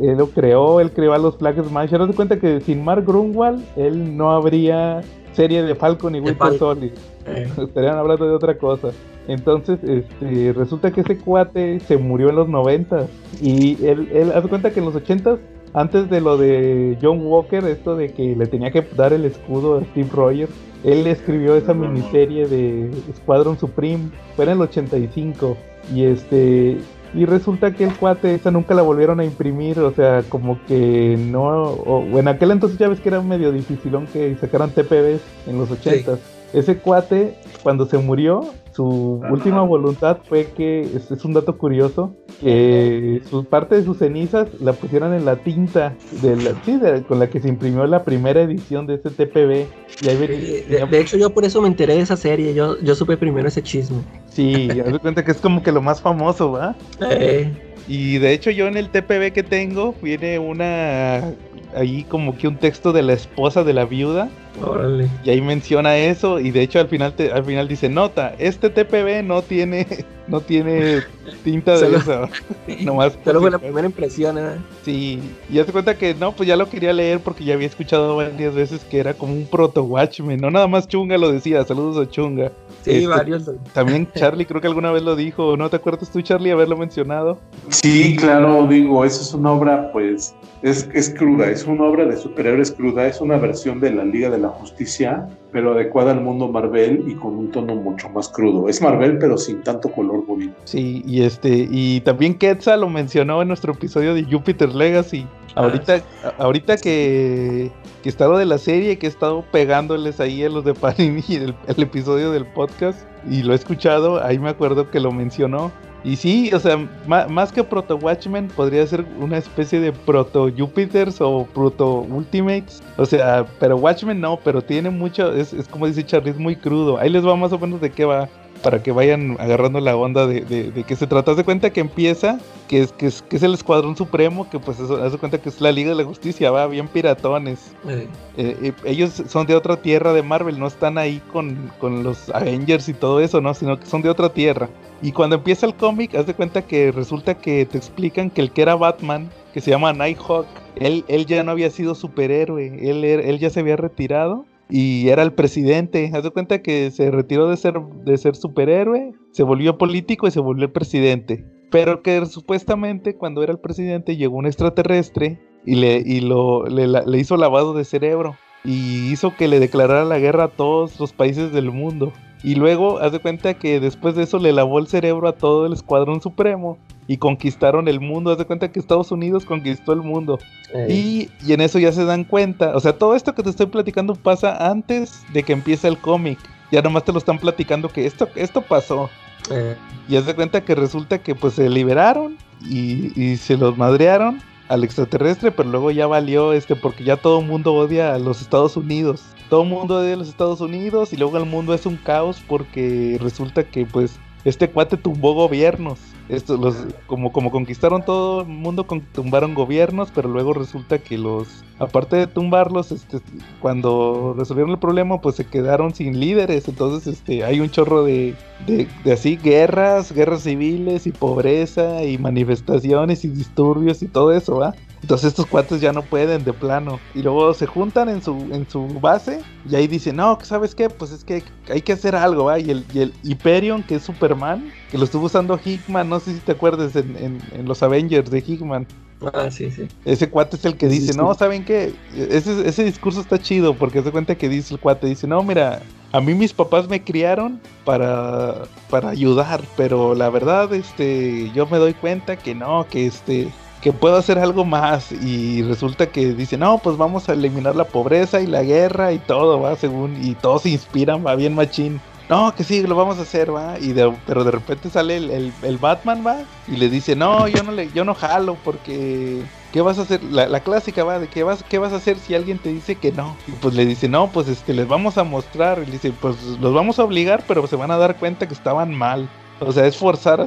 él lo creó, él creó a los Flag Smash. Ahora cuenta que sin Mark Grunwald, él no habría serie de Falcon y Winter. Solid.
Eh,
Estarían hablando de otra cosa. Entonces, este, resulta que ese cuate se murió en los 90 y él, él hace cuenta que en los 80 antes de lo de John Walker, esto de que le tenía que dar el escudo a Steve Rogers, él escribió esa miniserie de Squadron Supreme, fue en el 85 y este y resulta que el cuate esa nunca la volvieron a imprimir, o sea, como que no, o, en aquel entonces ya ves que era medio dificilón que sacaran TPBs en los 80 ese cuate, cuando se murió, su última voluntad fue que, es, es un dato curioso, que su parte de sus cenizas la pusieron en la tinta de la, sí, de- con la que se imprimió la primera edición de ese TPB. Y ahí venía-
de, de- de hecho, yo por eso me enteré de esa serie. Yo, yo supe primero ese chisme.
sí, haz de cuenta que es como que lo más famoso, ¿va?
Eh,
Y de hecho yo en el TPB que tengo viene una ahí como que un texto de la esposa de la viuda
órale.
y ahí menciona eso y de hecho al final te- al final dice nota este TPB no tiene no tiene tinta de esa nomás
Solo fue la primera impresión, ¿eh?
sí y hace cuenta que no pues ya lo quería leer porque ya había escuchado varias veces que era como un proto Watchmen no nada más Chunga lo decía saludos a Chunga
Sí,
Este-
varios.
también Charlie creo que alguna vez lo dijo ¿no te acuerdas tú Charlie haberlo mencionado?
Sí, claro, digo, esa es una obra, pues, es, es cruda, es una obra de superhéroes cruda, es una versión de la Liga de la Justicia, pero adecuada al mundo Marvel y con un tono mucho más crudo. Es Marvel, pero sin tanto color bonito.
Sí, y este, y también Quetzal lo mencionó en nuestro episodio de Jupiter Legacy. Ahorita, a- ahorita que, que está lo de la serie, que he estado pegándoles ahí a los de Panini el, el episodio del podcast, y lo he escuchado, ahí me acuerdo que lo mencionó. Y sí, o sea, más que Proto Watchmen, podría ser una especie de Proto Jupiters o Proto Ultimates. O sea, pero Watchmen no, pero tiene mucho, es, es como dice Charlie, es muy crudo. Ahí les va más o menos de qué va para que vayan agarrando la onda de, de, de qué se trata. Haz de cuenta que empieza, que es, que es, que es el Escuadrón Supremo, que pues eso, haz de cuenta que es la Liga de la Justicia, va bien piratones.
Eh,
Eh, eh, ellos son de otra tierra de Marvel, no están ahí con, con los Avengers y todo eso, ¿no? Sino que son de otra tierra. Y cuando empieza el cómic, haz de cuenta que resulta que te explican que el que era Batman, que se llama Nighthawk, él, él ya no había sido superhéroe, él, él ya se había retirado y era el presidente. Haz de cuenta que se retiró de ser, de ser superhéroe, se volvió político y se volvió presidente. Pero que supuestamente cuando era el presidente llegó un extraterrestre y le, y lo, le hizo lavado de cerebro y hizo que le declarara la guerra a todos los países del mundo. Y luego, haz de cuenta que después de eso le lavó el cerebro a todo el Escuadrón Supremo y conquistaron el mundo. Haz de cuenta que Estados Unidos conquistó el mundo.
eh,
Y, y en eso ya se dan cuenta. O sea, todo esto que te estoy platicando pasa antes de que empiece el cómic. Ya nomás te lo están platicando que esto, esto pasó.
eh,
Y haz de cuenta que resulta que pues se liberaron y, y se los madrearon al extraterrestre, pero luego ya valió este porque ya todo el mundo odia a los Estados Unidos. Todo el mundo odia a los Estados Unidos y luego el mundo es un caos porque resulta que pues este cuate tumbó gobiernos. Estos, los, como, como conquistaron todo el mundo, con- tumbaron gobiernos, pero luego resulta que los, aparte de tumbarlos, este, cuando resolvieron el problema, pues se quedaron sin líderes. Entonces, este, hay un chorro de, de, de así guerras, guerras civiles y pobreza y manifestaciones y disturbios y todo eso, ¿va? Entonces estos cuates ya no pueden de plano. Y luego se juntan en su, en su base y ahí dicen, no, ¿sabes qué? Pues es que hay que hacer algo, ¿va? Y el, y el Hyperion, que es Superman, que lo estuvo usando Hickman, no sé si te acuerdas en, en- en los Avengers de Hickman.
ah, sí, sí.
Ese cuate es el que
Sí,
dice,
sí.
no, ¿saben qué? Ese, ese discurso está chido porque se cuenta que dice el cuate, dice, no, mira, a mí mis papás me criaron para, para ayudar, pero la verdad, este, yo me doy cuenta que no, que este, que puedo hacer algo más y resulta que dice, no, pues vamos a eliminar la pobreza y la guerra y todo, va, según, y todos se inspiran, va bien machín. no, que sí, lo vamos a hacer, va. Y de, pero de repente sale el, el, el Batman, va, y le dice, no, yo no le, yo no jalo porque ¿qué vas a hacer? La, la, clásica va de ¿qué vas, qué vas a hacer si alguien te dice que no. Y pues le dice, no, pues este, les vamos a mostrar. Y le dice, pues los vamos a obligar, pero se van a dar cuenta que estaban mal. O sea, es forzar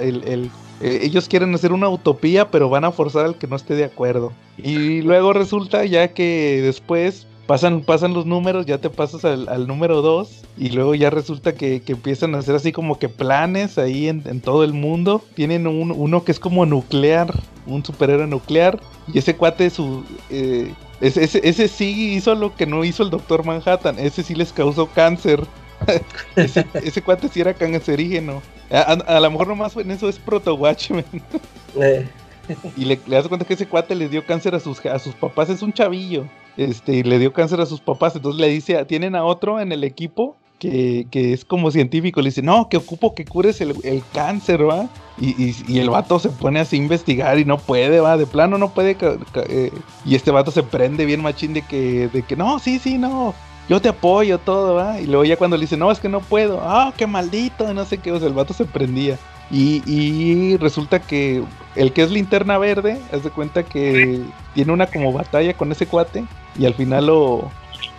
el, el eh, ellos quieren hacer una utopía, pero van a forzar al que no esté de acuerdo. Y luego resulta ya que después pasan, pasan los números, ya te pasas al, número 2 y luego ya resulta que, empiezan a hacer así como que planes ahí en, todo el mundo. Tienen un, uno que es como nuclear, un superhéroe nuclear y ese cuate su... Eh, ese, ese, sí hizo lo que no hizo el Doctor Manhattan, ese sí les causó cáncer. ese, ese, cuate sí era cancerígeno. A, a, a, lo mejor nomás en eso es Proto Watchmen. Eh. y le, le das cuenta que ese cuate le dio cáncer a sus, a sus papás, es un chavillo. Este, y le dio cáncer a sus papás. Entonces le dice, tienen a otro en el equipo que, que, es como científico. Le dice, no, que ocupo que cures el, el cáncer, ¿va? Y, y, y, el vato se pone así a investigar y no puede, va, de plano no puede. Eh, y este vato se prende bien machín de que, de que no, sí, sí, no. Yo te apoyo todo, ¿va? Y luego ya cuando le dice, no, es que no puedo. Ah, qué maldito, no sé qué. O sea, el vato se prendía. Y, y, resulta que el que es linterna verde, haz de cuenta que tiene una como batalla con ese cuate y al final lo,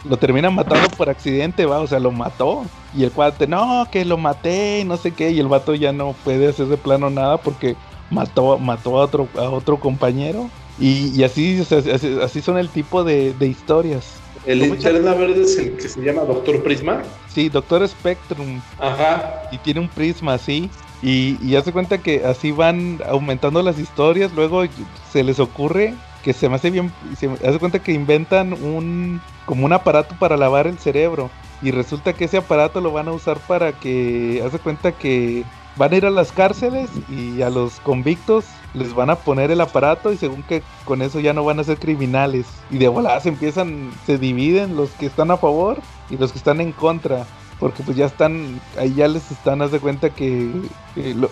lo termina matando por accidente, va, o sea, lo mató. Y el cuate, no, que lo maté, no sé qué, y el vato ya no puede hacer de plano nada porque mató, mató a otro, a otro compañero. Y, y así, así, así, son el tipo de, de historias.
El linterna verde es el que se llama Doctor Prisma.
Sí, Doctor Spectrum.
Ajá.
Y tiene un prisma así. Y, y hace cuenta que así van aumentando las historias. Luego se les ocurre que se me hace bien. Se me hace cuenta que inventan un. como un aparato para lavar el cerebro. Y resulta que ese aparato lo van a usar para que. Hace cuenta que van a ir a las cárceles y a los convictos les van a poner el aparato y según que con eso ya no van a ser criminales. Y de volada se empiezan, se dividen los que están a favor y los que están en contra. Porque pues ya están, ahí ya les están, haz de cuenta que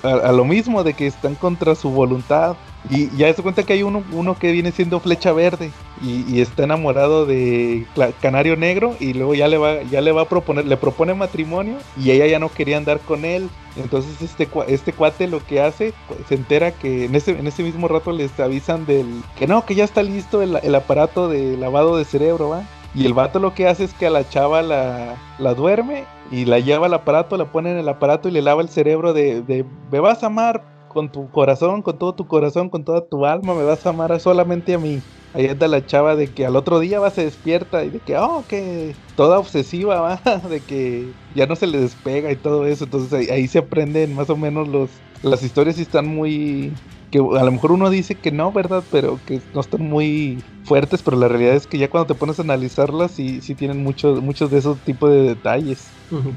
a, lo mismo, de que están contra su voluntad. Y ya se cuenta que hay uno, uno que viene siendo flecha verde y, y, está enamorado de Canario Negro y luego ya le va, ya le va a proponer, le propone matrimonio y ella ya no quería andar con él. Entonces este, este cuate lo que hace, se entera que en ese, en ese mismo rato les avisan del que no, que ya está listo el, el aparato de lavado de cerebro, ¿va? Y el vato lo que hace es que a la chava la, la duerme y la lleva al aparato, la pone en el aparato y le lava el cerebro de, de me vas a amar con tu corazón, con todo tu corazón, con toda tu alma, me vas a amar solamente a mí. Ahí anda la chava de que al otro día va, se despierta y de que, oh, que toda obsesiva, va, de que ya no se le despega y todo eso. Entonces ahí, ahí se aprenden más o menos los, las historias y están muy, que a lo mejor uno dice que no, ¿verdad? Pero que no están muy fuertes, pero la realidad es que ya cuando te pones a analizarlas sí, sí tienen muchos, muchos de esos tipos de detalles.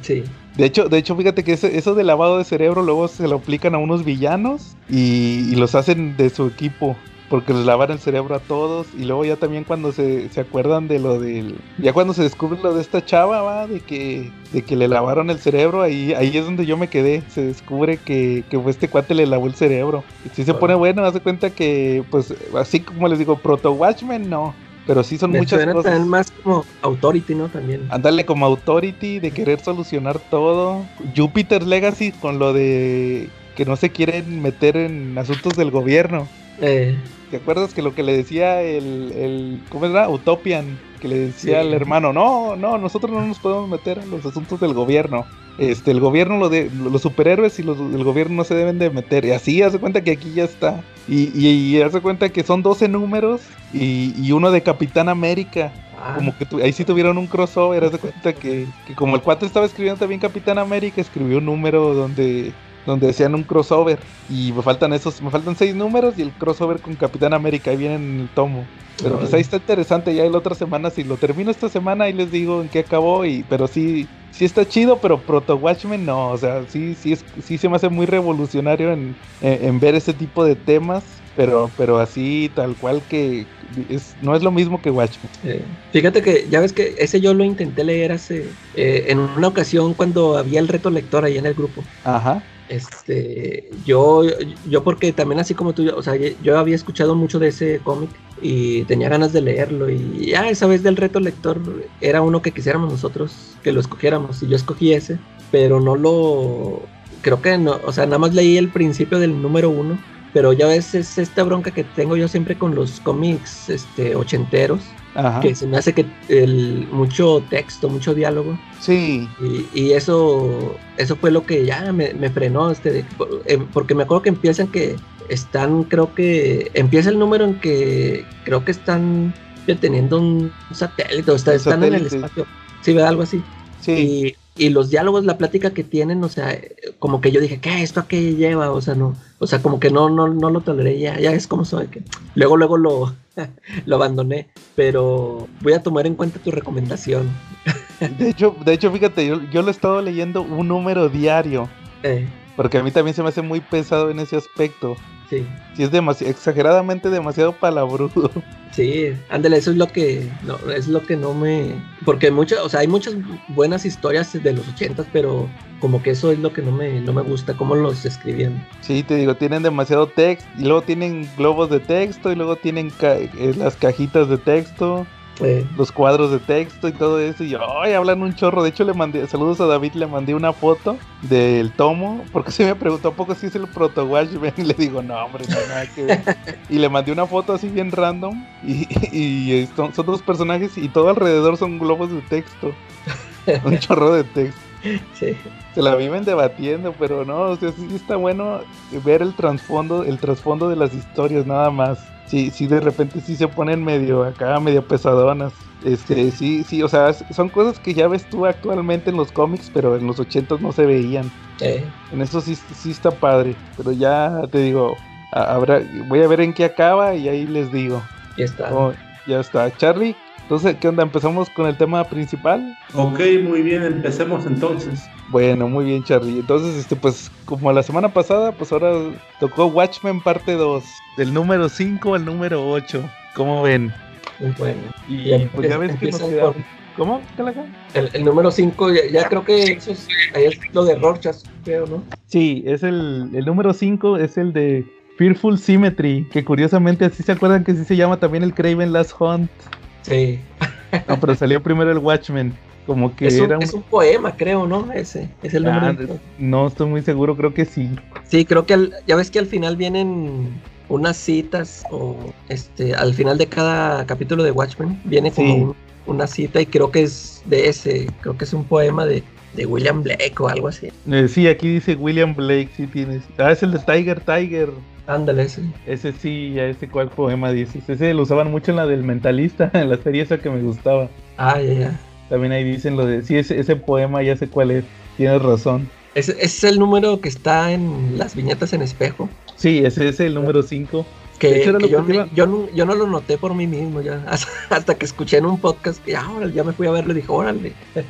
Sí.
De hecho, de hecho, fíjate que eso, eso de lavado de cerebro luego se lo aplican a unos villanos y, y los hacen de su equipo porque les lavan el cerebro a todos y luego ya también cuando se, se, acuerdan de lo del ya cuando se descubre lo de esta chava va de que de que le lavaron el cerebro ahí ahí es donde yo me quedé se descubre que, que este cuate le lavó el cerebro y si se pone bueno hace cuenta que pues así como les digo proto Watchmen no pero sí son
Me
muchas
suena
cosas.
también más como Authority, ¿no? También.
Ándale como Authority, de querer solucionar todo. Jupiter's Legacy con lo de que no se quieren meter en asuntos del gobierno.
Eh,
¿Te acuerdas que lo que le decía el, el ¿cómo era? Utopian, que le decía sí. al hermano, no, no, nosotros no nos podemos meter en los asuntos del gobierno. Este, el gobierno, lo de, los superhéroes y los, el gobierno no se deben de meter. Y así hace cuenta que aquí ya está. Y, y, y hace cuenta que son 12 números y, y uno de Capitán América. Ah. Como que tu, ahí sí tuvieron un crossover. Hace cuenta que, que como el cuate estaba escribiendo también Capitán América, escribió un número donde donde decían un crossover y me faltan esos, me faltan seis números y el crossover con Capitán América ahí viene en el tomo. Pero Ay. pues ahí está interesante, ya la otra semana, si lo termino esta semana ahí les digo en qué acabó y pero sí, sí está chido, pero Proto Watchmen no, o sea, sí, sí es, sí se me hace muy revolucionario en, en, en ver ese tipo de temas. Pero, pero así, tal cual que es, no es lo mismo que Watchmen.
Eh, fíjate que ya ves que ese yo lo intenté leer hace eh, en una ocasión cuando había el reto lector ahí en el grupo.
Ajá.
Este, yo, yo porque también así como tú, o sea, yo había escuchado mucho de ese cómic y tenía ganas de leerlo y ya esa vez del reto lector era uno que quisiéramos nosotros que lo escogiéramos y yo escogí ese pero no lo... Creo que no, o sea, nada más leí el principio del número uno, pero ya ves, es esta bronca que tengo yo siempre con los cómics este, ochenteros,
Ajá.
que se me hace que el, mucho texto, mucho diálogo,
Sí,
y, y eso eso fue lo que ya me, me frenó, este, eh, porque me acuerdo que empiezan que están, creo que, empieza el número en que creo que están deteniendo un satélite, o está- están en el espacio, sí, ¿verdad? algo así.
sí.
Y, y los diálogos, la plática que tienen, o sea, como que yo dije, ¿qué? ¿Esto a qué lleva? O sea, no, o sea, como que no, no, no lo toleré, ya, ya es como soy, que luego, luego lo, lo abandoné, pero voy a tomar en cuenta tu recomendación.
De hecho, de hecho, fíjate, yo, yo lo he estado leyendo un número diario.
Eh,
Porque a mí también se me hace muy pesado en ese aspecto.
Sí.
Si es demasiado, exageradamente demasiado palabrudo.
Sí, ándale, eso es lo que no, es lo que no me porque muchas, o sea, hay muchas buenas historias de los ochentas, pero como que eso es lo que no me no me gusta cómo los escribían.
Sí, te digo, tienen demasiado texto. Y luego tienen globos de texto. Y luego tienen ca- eh, las cajitas de texto.
Eh,
Los cuadros de texto y todo eso. Y ay, hablan un chorro. De hecho, le mandé, saludos a David, le mandé una foto del tomo. Porque se me preguntó, ¿a poco si es el proto Watchmen? Y le digo, no, hombre, no nada que ver. y le mandé una foto así bien random. Y, y, son, son dos personajes. Y todo alrededor son globos de texto. un chorro de texto.
sí.
se la viven debatiendo, pero no, o sea, sí está bueno ver el trasfondo, el trasfondo de las historias nada más. Sí, sí, de repente sí se ponen medio acá, medio pesadonas. Este, sí, sí, o sea, son cosas que ya ves tú actualmente en los cómics, pero en los 80 no se veían.
Eh,
En eso sí, sí está padre, pero ya te digo, a- habrá, voy a ver en qué acaba y ahí les digo.
ya está.
Oh, ya está, Charlie. Entonces, ¿qué onda? ¿Empezamos con el tema principal?
Ok, muy bien, empecemos entonces.
Bueno, muy bien, Charlie. Entonces, este, pues, como la semana pasada, pues ahora tocó Watchmen parte 2. Del número 5 al número 8. ¿Cómo ven?
Muy bueno.
Y pues ya ves que nos quedamos. ¿Cómo?
El, el número 5, ya, ya creo que eso es, ahí es lo de Rorschach, creo, ¿no?
Sí, es el, el número 5, es el de Fearful Symmetry. Que curiosamente así se acuerdan que sí se llama también el Craven Last Hunt.
Sí.
No, pero salió primero el Watchmen. Como que
Es un,
era un.
es un poema, creo, ¿no? Ese es el número.
Ah, no estoy muy seguro, creo que sí.
Sí, creo que al- ya ves que al final vienen unas citas o este al final de cada capítulo de Watchmen viene como
Sí.
un- una cita y creo que es de ese, creo que es un poema de, de William Blake o algo así.
Eh, sí, aquí dice William Blake, sí tienes. Ah, es el de Tiger Tiger.
Ándale, ese.
Ese sí, ya ese cuál poema dices. Ese lo usaban mucho en la del mentalista, en la serie esa que me gustaba.
Ah, ya, ya.
También ahí dicen lo de, sí, ese, ese poema ya sé cuál es. Tienes razón.
Ese, ese es el número que está en las viñetas en espejo.
Sí, ese es el número 5.
Que,
De hecho, era
que
lo
yo, ni- yo, no, yo no lo noté por mí mismo ya. Hasta, hasta que escuché en un podcast que ah, órale, ya me fui a verlo y dije, órale.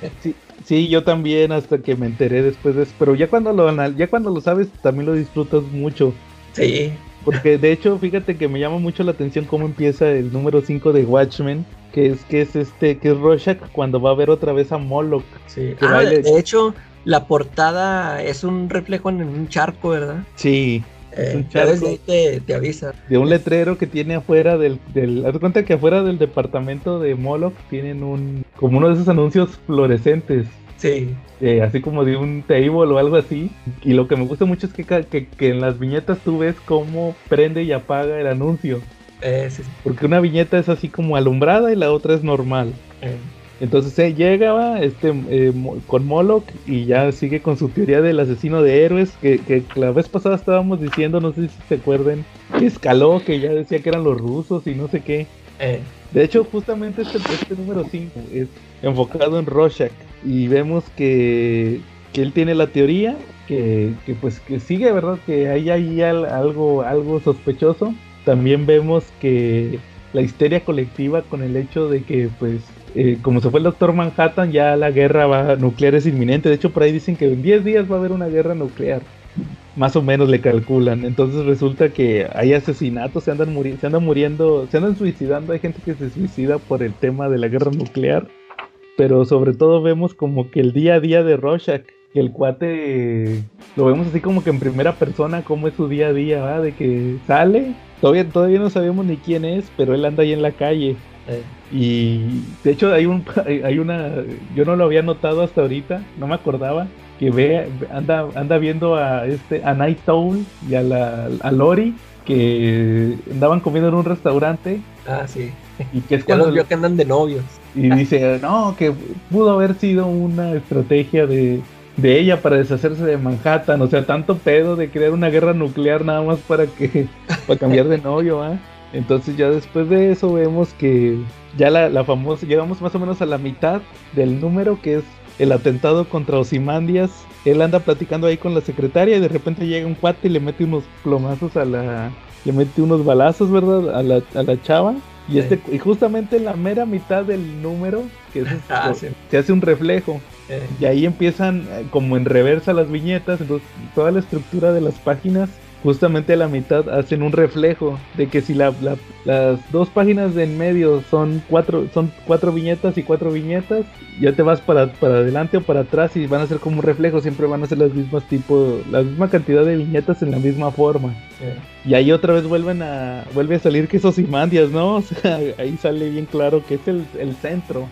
Sí, yo también hasta que me enteré después de eso. Pero ya cuando lo ya cuando lo sabes también lo disfrutas mucho.
Sí.
Porque de hecho, fíjate que me llama mucho la atención cómo empieza el número 5 de Watchmen. Que es que es este, que es Rorschach cuando va a ver otra vez a Moloch.
Sí.
Que
Ah,
baile-
de hecho, la portada es un reflejo en un charco, ¿verdad?
Sí, Es
Eh,
un
ya desde
charco.
ahí te, te avisa.
de un letrero que tiene afuera del, del haz cuenta que afuera del departamento de Moloch tienen un como uno de esos anuncios fluorescentes
Sí.
eh, así como de un table o algo así y lo que me gusta mucho es que, ca- que, que en las viñetas tú ves cómo prende y apaga el anuncio
Eh, sí, sí.
porque una viñeta es así como alumbrada y la otra es normal
Eh,
entonces eh, llega este eh, con Moloch y ya sigue con su teoría del asesino de héroes que, que la vez pasada estábamos diciendo no sé si se acuerdan que escaló que ya decía que eran los rusos y no sé qué
eh,
de hecho, justamente este, este número 5 es enfocado en Rorschach y vemos que, que él tiene la teoría que, que, pues que sigue, ¿verdad? Que hay ahí al- algo, algo sospechoso. También vemos que la histeria colectiva con el hecho de que pues eh, como se fue el Doctor Manhattan ya la guerra va, nuclear es inminente. De hecho, por ahí dicen que en 10 días va a haber una guerra nuclear. Más o menos le calculan. Entonces resulta que hay asesinatos, se andan, se andan muriendo, se andan suicidando. Hay gente que se suicida por el tema de la guerra nuclear. Pero sobre todo vemos como que el día a día de Rorschach, que el cuate lo vemos así como que en primera persona, cómo es su día a día, ¿va? De que sale, todavía, todavía no sabemos ni quién es, pero él anda ahí en la calle.
eh.
Y de hecho hay un hay una yo no lo había notado hasta ahorita, no me acordaba, que ve, anda, anda viendo a este, a Night Owl y a la a Lori que andaban comiendo en un restaurante.
Ah, sí.
Y que es
Ya los vio que andan de novios.
y dice, no, que pudo haber sido una estrategia de, de ella para deshacerse de Manhattan. O sea, tanto pedo de crear una guerra nuclear nada más para que para cambiar de novio, ¿ah? Entonces ya después de eso vemos que ya la, la famosa, llegamos más o menos a la mitad del número que es el atentado contra Osimandias. Él anda platicando ahí con la secretaria y de repente llega un cuate y le mete unos plomazos a la... Le mete unos balazos, ¿verdad? A la, a la chava. Y, este, y justamente en la mera mitad del número, que es
Ah, sí.
se hace un reflejo. Y ahí empiezan eh, como en reversa las viñetas, entonces toda la estructura de las páginas, justamente a la mitad hacen un reflejo de que si la, la- las dos páginas de en medio son cuatro, son cuatro viñetas y cuatro viñetas, ya te vas para, para adelante o para atrás y van a ser como un reflejo, siempre van a ser las mismas tipo, la misma cantidad de viñetas en la misma forma. Y ahí otra vez vuelven a, vuelve a salir que esos imandias, ¿no? O sea, ahí sale bien claro que es el, el centro.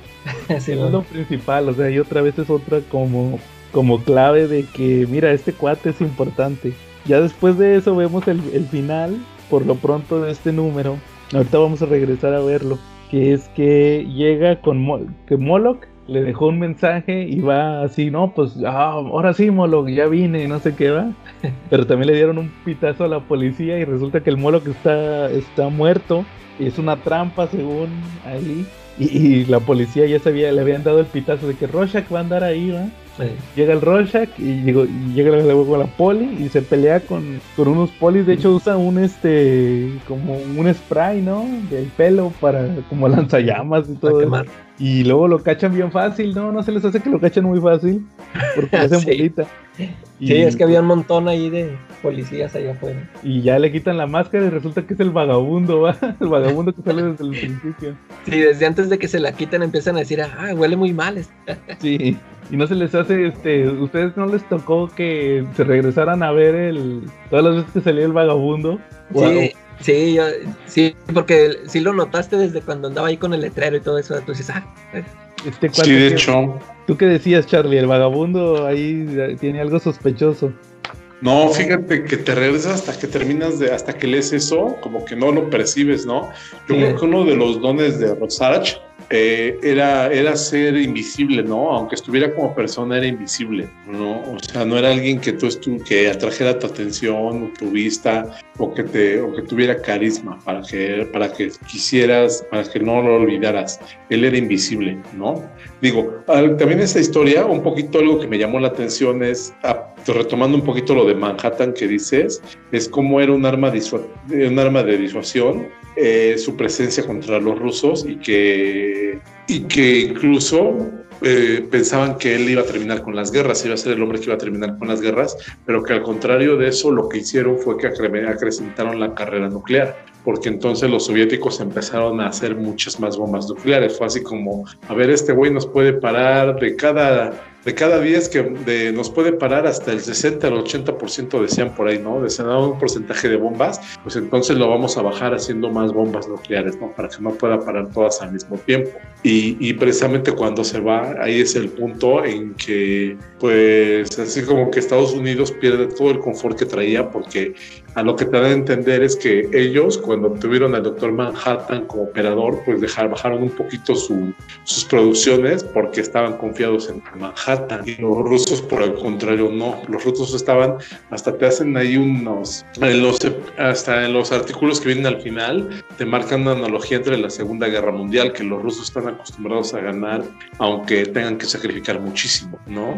Sí, bueno.
lo principal, o sea, y otra vez es otra como, como clave de que, mira, este cuate es importante. Ya después de eso vemos el, el final, por lo pronto, de este número. Ahorita vamos a regresar a verlo. Que es que llega con Mo- que Moloch le dejó un mensaje y va así, no, pues ah, ahora sí, Moloch, ya vine, y no sé qué va. Pero también le dieron un pitazo a la policía y resulta que el Moloch está, está muerto. Y es una trampa según ahí. Y, y la policía ya sabía, le habían dado el pitazo de que Rorschach va a andar ahí, ¿va? Llega el Rorschach y, llega la poli y se pelea con, con unos polis. De hecho usa un este como un spray, ¿no? Del pelo para como lanzallamas y todo eso. Y luego lo cachan bien fácil, ¿no? No se les hace que lo cachan muy fácil. Porque hacen
Sí.
bolita. Y,
Sí, es que había un montón ahí de policías allá afuera.
y ya le quitan la máscara y resulta que es el vagabundo, ¿va? El vagabundo que sale desde el principio.
Sí, desde antes de que se la quiten empiezan a decir, ah, huele muy mal. este".
Sí, y no se les hace, este, ¿ustedes no les tocó que se regresaran a ver el, todas las veces que salía el vagabundo?
Sí, sí, yo- sí, porque sí lo notaste desde cuando andaba ahí con el letrero y todo eso. Tú dices, ah, eh,
Este cuate
Sí, de hecho.
¿Tú qué decías, Charlie? El vagabundo ahí tiene algo sospechoso.
No, fíjate que te regresas hasta que terminas de, hasta que lees eso, como que no lo percibes, ¿no? Yo
Sí.
creo que uno de los dones de Rosarach eh, era, era ser invisible, ¿no? Aunque estuviera como persona, era invisible, ¿no? O sea, no era alguien que tú estu que atrajera tu atención tu vista o que, te, o que tuviera carisma para que, para que quisieras, para que no lo olvidaras. Él era invisible, ¿no? Digo, también esta historia, un poquito algo que me llamó la atención es, retomando un poquito lo de Manhattan que dices, es cómo era un arma, un arma de disuasión eh, su presencia contra los rusos y que, y que incluso eh, pensaban que él iba a terminar con las guerras, iba a ser el hombre que iba a terminar con las guerras, pero que al contrario de eso lo que hicieron fue que acre- acrecentaron la carrera nuclear porque entonces los soviéticos empezaron a hacer muchas más bombas nucleares. Fue así como, a ver, este güey nos puede parar de cada, de cada 10 que de, nos puede parar hasta el 60 al 80% decían por ahí, ¿no? Decían "Ah, un porcentaje de bombas, pues entonces lo vamos a bajar haciendo más bombas nucleares, ¿no? Para que no pueda parar todas al mismo tiempo. Y, y precisamente cuando se va, ahí es el punto en que, pues, así como que Estados Unidos pierde todo el confort que traía porque a lo que te da a entender es que ellos, cuando tuvieron al doctor Manhattan como operador, pues bajaron un poquito su- sus producciones porque estaban confiados en Manhattan. Y los rusos, por el contrario, no. Los rusos estaban, hasta te hacen ahí unos, hasta en los artículos que vienen al final, te marcan una analogía entre la Segunda Guerra Mundial, que los rusos están acostumbrados a ganar, aunque tengan que sacrificar muchísimo, ¿no?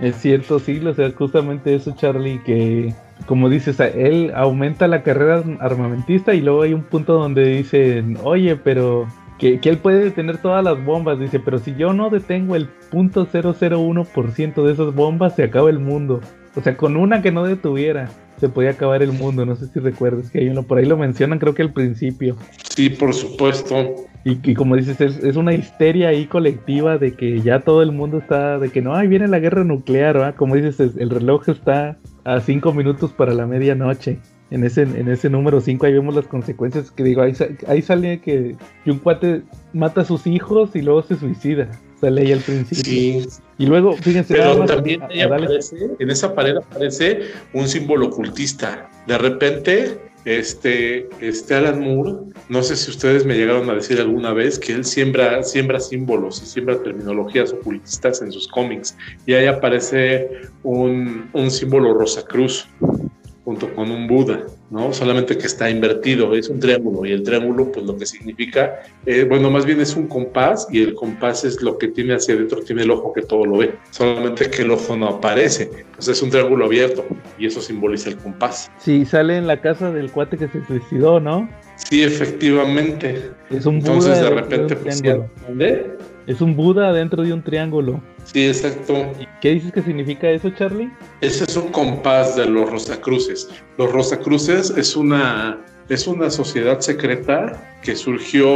Es cierto, sí, o sea, justamente eso, Charlie, que como dices, él aumenta la carrera armamentista y luego hay un punto donde dicen, oye, pero que, que él puede detener todas las bombas, dice, pero si yo no detengo el punto .001% de esas bombas, se acaba el mundo. O sea, con una que no detuviera, se podía acabar el mundo. No sé si recuerdas que hay uno, por ahí lo mencionan, creo que al principio.
Sí, por supuesto.
Y, y como dices, es, es una histeria ahí colectiva de que ya todo el mundo está, de que no, ahí viene la guerra nuclear, ¿verdad? Como dices, es- el reloj está a cinco minutos para la medianoche. En ese, en ese número 5 ahí vemos las consecuencias que digo, ahí, ahí sale que, que un cuate mata a sus hijos y luego se suicida. Sale ahí al principio.
Sí,
Y luego, fíjense,
pero también
a-
ahí
a darle-
aparece, en esa pared aparece un símbolo ocultista. De repente, este, este Alan Moore, no sé si ustedes me llegaron a decir alguna vez que él siembra, símbolos y siembra terminologías ocultistas en sus cómics. Y ahí aparece un, un símbolo Rosacruz junto con un Buda, ¿no? Solamente que está invertido, es un triángulo y el triángulo pues lo que significa, eh, bueno, más bien es un compás y el compás es lo que tiene hacia adentro, tiene el ojo que todo lo ve, solamente que el ojo no aparece, pues es un triángulo abierto y eso simboliza el compás.
Sí, sale en la casa del cuate que se suicidó, ¿no?
Sí, efectivamente.
Es un
Entonces
Buda
de
dentro
repente
un
pues. ¿dónde?
Es un Buda dentro de un triángulo.
Sí, exacto.
¿Qué dices que significa eso, Charlie?
Ese es un compás de los Rosacruces. Los Rosacruces es una, es una sociedad secreta que surgió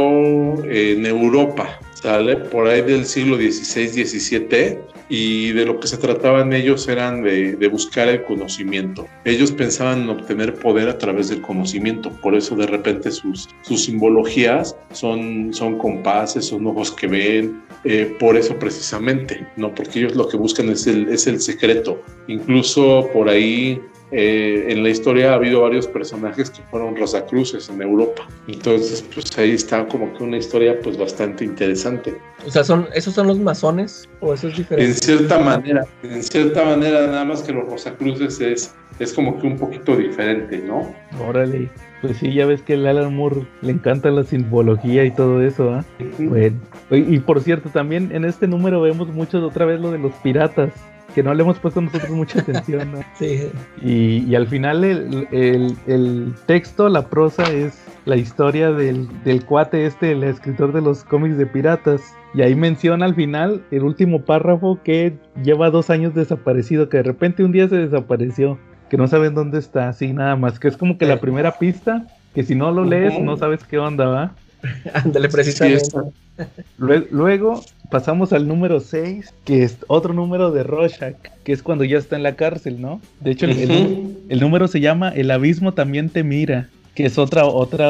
en Europa, ¿sale? Por ahí del siglo XVI, XVII, y de lo que se trataban ellos eran de, de buscar el conocimiento. Ellos pensaban en obtener poder a través del conocimiento, por eso de repente sus, sus simbologías son, son compases, son ojos que ven, eh, por eso precisamente, ¿no? Porque ellos lo que buscan es el, es el secreto. Incluso por ahí eh, en la historia ha habido varios personajes que fueron Rosacruces en Europa. Entonces, pues ahí está como que una historia pues bastante interesante.
O sea, son, ¿esos son los masones? ¿O eso es
En cierta manera, en cierta manera, nada más que los Rosacruces es, es como que un poquito diferente, ¿no?
Órale. Pues sí, ya ves que el Alan Moore le encanta la simbología y todo eso, ¿ah? Bueno. Y por cierto, también en este número vemos mucho otra vez lo de los piratas, que no le hemos puesto nosotros mucha atención, ¿no?
Sí.
Y, y al final el, el- el texto, la prosa es la historia del, del cuate este, el escritor de los cómics de piratas. Y ahí menciona al final el último párrafo que lleva dos años desaparecido, que de repente un día se desapareció, que no saben dónde está, así nada más, que es como que la primera pista, que si no lo lees no sabes qué onda, ¿va?
Ándale,
Sí,
precisamente.
Lue- Luego pasamos al número 6, que es otro número de Rorschach, que es cuando ya está en la cárcel, ¿no? De hecho, el, el- número se llama El abismo también te mira, que es otra, otra,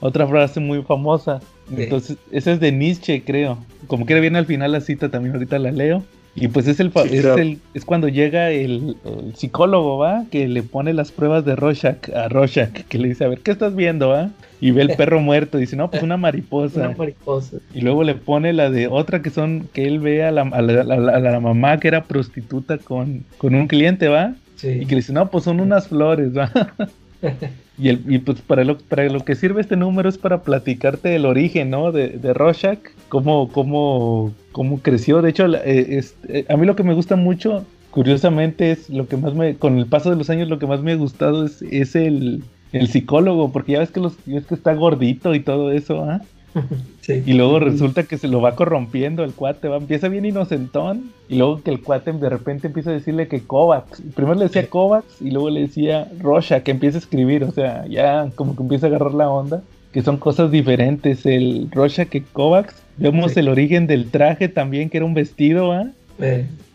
otra frase muy famosa.
Sí.
Entonces, esa es de Nietzsche, creo. Como que viene al final la cita, también ahorita la leo. Y pues es el,
Sí,
es,
claro.
el- es cuando llega el, el psicólogo, ¿va? Que le pone las pruebas de Rorschach a Rorschach, que le dice, a ver, ¿qué estás viendo, va? Y ve el perro muerto, y dice, no, pues una mariposa.
Una mariposa.
Y luego le pone la de otra que son, que él ve a la, a la- a la- a la mamá que era prostituta con, con un cliente, ¿va? Y
Sí.
que le dice, no, pues son unas flores, ¿va? y, el, y pues para lo, para lo que sirve este número es para platicarte el origen, ¿no? De, de Rorschach, cómo, cómo, cómo creció. De hecho, eh, eh, a mí lo que me gusta mucho, curiosamente, es lo que más me, con el paso de los años, lo que más me ha gustado es, es el, el psicólogo, porque ya ves que, los, ves que está gordito y todo eso, ¿ah?
Sí.
Y luego resulta que se lo va corrompiendo el cuate, va, empieza bien inocentón. Y luego que el cuate de repente empieza a decirle que Kovacs, primero le decía Kovacs y luego le decía Rorschach, que empieza a escribir, o sea, ya como que empieza a agarrar la onda, que son cosas diferentes, el Rorschach que Kovacs, vemos
Sí.
el origen del traje también, que era un vestido, ¿va?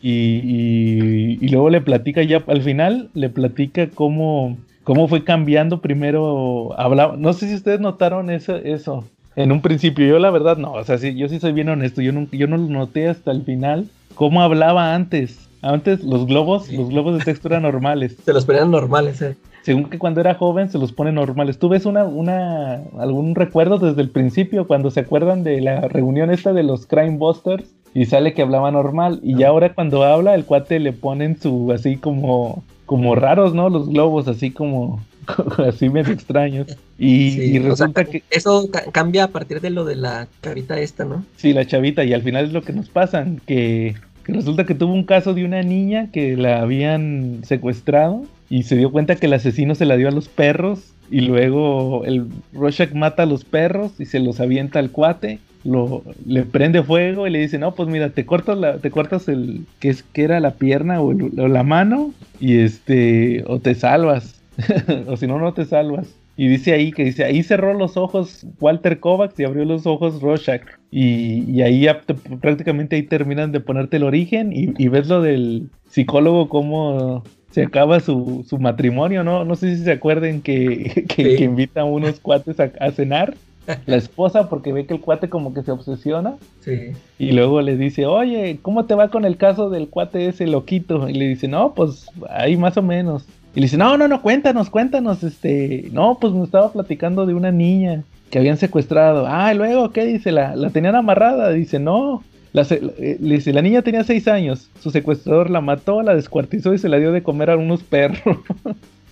Y, y- y luego le platica ya, al final le platica cómo, cómo fue cambiando. Primero, hablaba, no sé si ustedes notaron eso, eso, en un principio, yo la verdad no, o sea, sí, yo sí soy bien honesto, yo no, yo no lo noté hasta el final, cómo hablaba antes, antes los globos, los globos de texto eran normales,
se los ponían normales, eh.
según que cuando era joven se los pone normales. ¿Tú ves una, una, algún recuerdo desde el principio cuando se acuerdan de la reunión esta de los Crime Busters? Y sale que hablaba normal. Y ya ahora cuando habla, el cuate le ponen su así como, como raros, ¿no? Los globos así como, así medio extraños. Y,
Sí,
y
o sea,
resulta que,
Eso ca- cambia a partir de lo de la carita esta, ¿no?
Sí, la chavita, y al final es lo que nos pasan, que, que resulta que tuvo un caso de una niña que la habían secuestrado y se dio cuenta que el asesino se la dio a los perros y luego el Rorschach mata a los perros y se los avienta al cuate, lo, le prende fuego y le dice, no, pues mira, te cortas la, te cortas el, que es, que era la pierna o, el- o la mano y este, o te salvas, o si no, no te salvas. Y dice ahí que dice, ahí cerró los ojos Walter Kovacs y abrió los ojos Rorschach. Y, y ahí ya te- prácticamente ahí terminan de ponerte el origen y, y ves lo del psicólogo cómo se acaba su, su matrimonio, ¿no? No sé si se acuerden que, que,
Sí.
que invita a unos cuates a, a cenar la esposa porque ve que el cuate como que se obsesiona.
Sí.
Y luego le dice, oye, ¿cómo te va con el caso del cuate ese loquito? Y le dice, no, pues ahí más o menos. Y le dice, no, no, no, cuéntanos, cuéntanos, este, no, pues me estaba platicando de una niña que habían secuestrado. Ah, y luego, ¿qué dice? La, la tenían amarrada. Dice, no. La, eh, le dice, la niña tenía seis años. Su secuestrador la mató, la descuartizó y se la dio de comer a unos perros.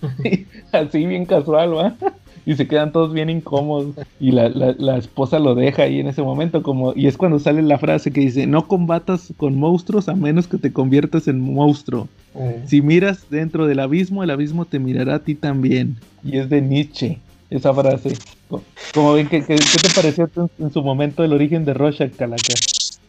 Así bien casual, ¿va? Y se quedan todos bien incómodos. Y la, la- la esposa lo deja ahí en ese momento. como Y es cuando sale la frase que dice, no combatas con monstruos a menos que te conviertas en monstruo.
Eh,
Si miras dentro del abismo, el abismo te mirará a ti también. Y es de Nietzsche, esa frase. Co- Como ven, ¿qué, qué, qué te pareció en, en su momento el origen de Rorschach, Calaca?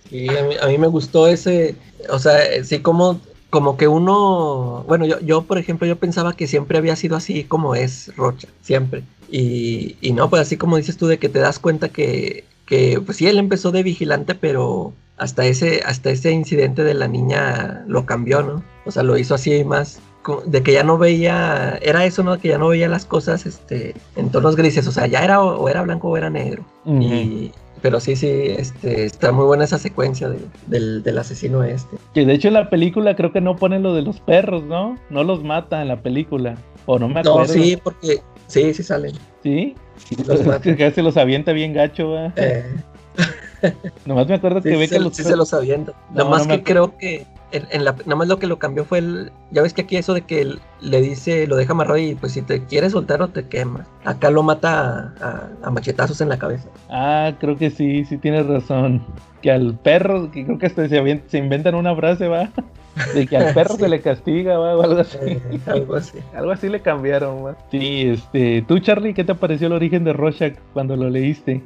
Y a mí, a mí me gustó ese, o sea, sí como, como que uno, bueno, yo, yo por ejemplo, yo pensaba que siempre había sido así como es Rocha, siempre. Y, y no, pues así como dices tú, de que te das cuenta que, que pues sí, él empezó de vigilante, pero hasta ese, hasta ese incidente de la niña lo cambió, ¿no? O sea, lo hizo así más, de que ya no veía, era eso, ¿no? Que ya no veía las cosas este, en tonos grises, o sea, ya era o, era blanco o era negro. Y, pero sí, sí, este, está muy buena esa secuencia de- del, del asesino este.
Que de hecho en la película creo que no ponen lo de los perros, ¿no? No los mata en la película. O no me
No,
acuerdo.
sí, porque sí, sí salen.
¿Sí?
Los
se los avienta bien gacho, ¿va?
Eh,
Nomás me acuerdo
sí,
que ve que
se,
los
sí se los avienta.
No,
Nada más
no me
que creo que en, en la, nada más lo que lo cambió fue el, ya ves que aquí eso de que le dice, lo deja amarrado y pues si te quieres soltar o te quema. Acá lo mata a, a- a machetazos en la cabeza.
Ah, creo que sí, sí tienes razón. Que al perro, que creo que hasta se, se inventan una frase, va. De que al perro
Sí.
se le castiga, va, o algo así.
Eh, algo así.
Algo así le cambiaron, va. Sí, este. ¿Tú, Charlie, qué te pareció el origen de Rorschach cuando lo leíste?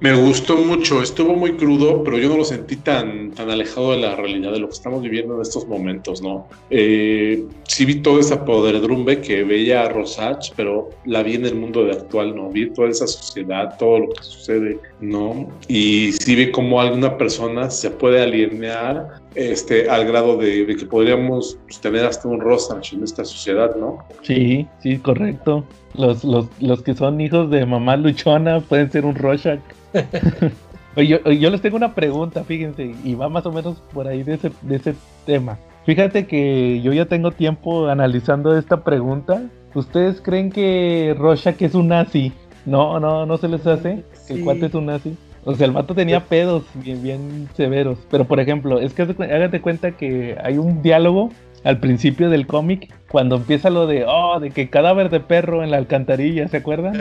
Me gustó mucho, estuvo muy crudo, pero yo no lo sentí tan, tan alejado de la realidad de lo que estamos viviendo en estos momentos, ¿no? Eh, sí vi toda esa podredumbre que veía Rosach, pero la vi en el mundo de actual, ¿no? Vi toda esa sociedad, todo lo que sucede, ¿no? Y sí vi cómo alguna persona se puede alinear este, al grado de, de que podríamos pues, tener hasta un Rosach en esta sociedad, ¿no?
Sí, sí, correcto. Los, los, los que son hijos de mamá luchona pueden ser un Rorschach. Oye, yo, yo les tengo una pregunta, fíjense, y va más o menos por ahí de ese, de ese tema. Fíjate que yo ya tengo tiempo analizando esta pregunta. ¿Ustedes creen que Rorschach es un nazi? No, no, no se les hace que el
Sí.
cuate es un nazi. O sea, el vato tenía pedos bien, bien severos. Pero por ejemplo, es que hágate cuenta que hay un diálogo al principio del cómic cuando empieza lo de, oh, de que cadáver de perro en la alcantarilla, ¿se acuerdan?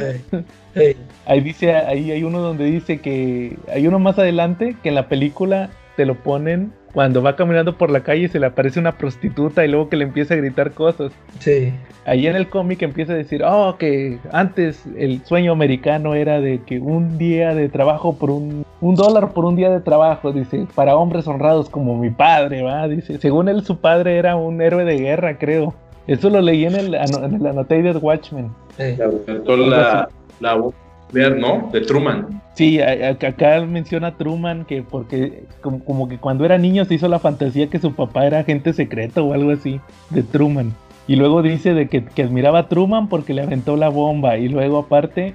Eh,
Ahí dice, ahí hay uno donde dice que hay uno más adelante que en la película te lo ponen cuando va caminando por la calle y se le aparece una prostituta y luego que le empieza a gritar cosas.
sí.
Ahí en el cómic empieza a decir, oh, que antes el sueño americano era de que un día de trabajo por un, un dólar por un día de trabajo, dice, para hombres honrados como mi padre, va, dice, según él su padre era un héroe de guerra, creo. Eso lo leí en el, ano- en el Annotated Watchmen.
eh.
la, la voz ver, ¿no? De Truman.
Sí, acá menciona Truman que porque como, como que cuando era niño se hizo la fantasía que su papá era agente secreto o algo así de Truman. Y luego dice de que, admiraba a Truman porque le aventó la bomba. Y luego aparte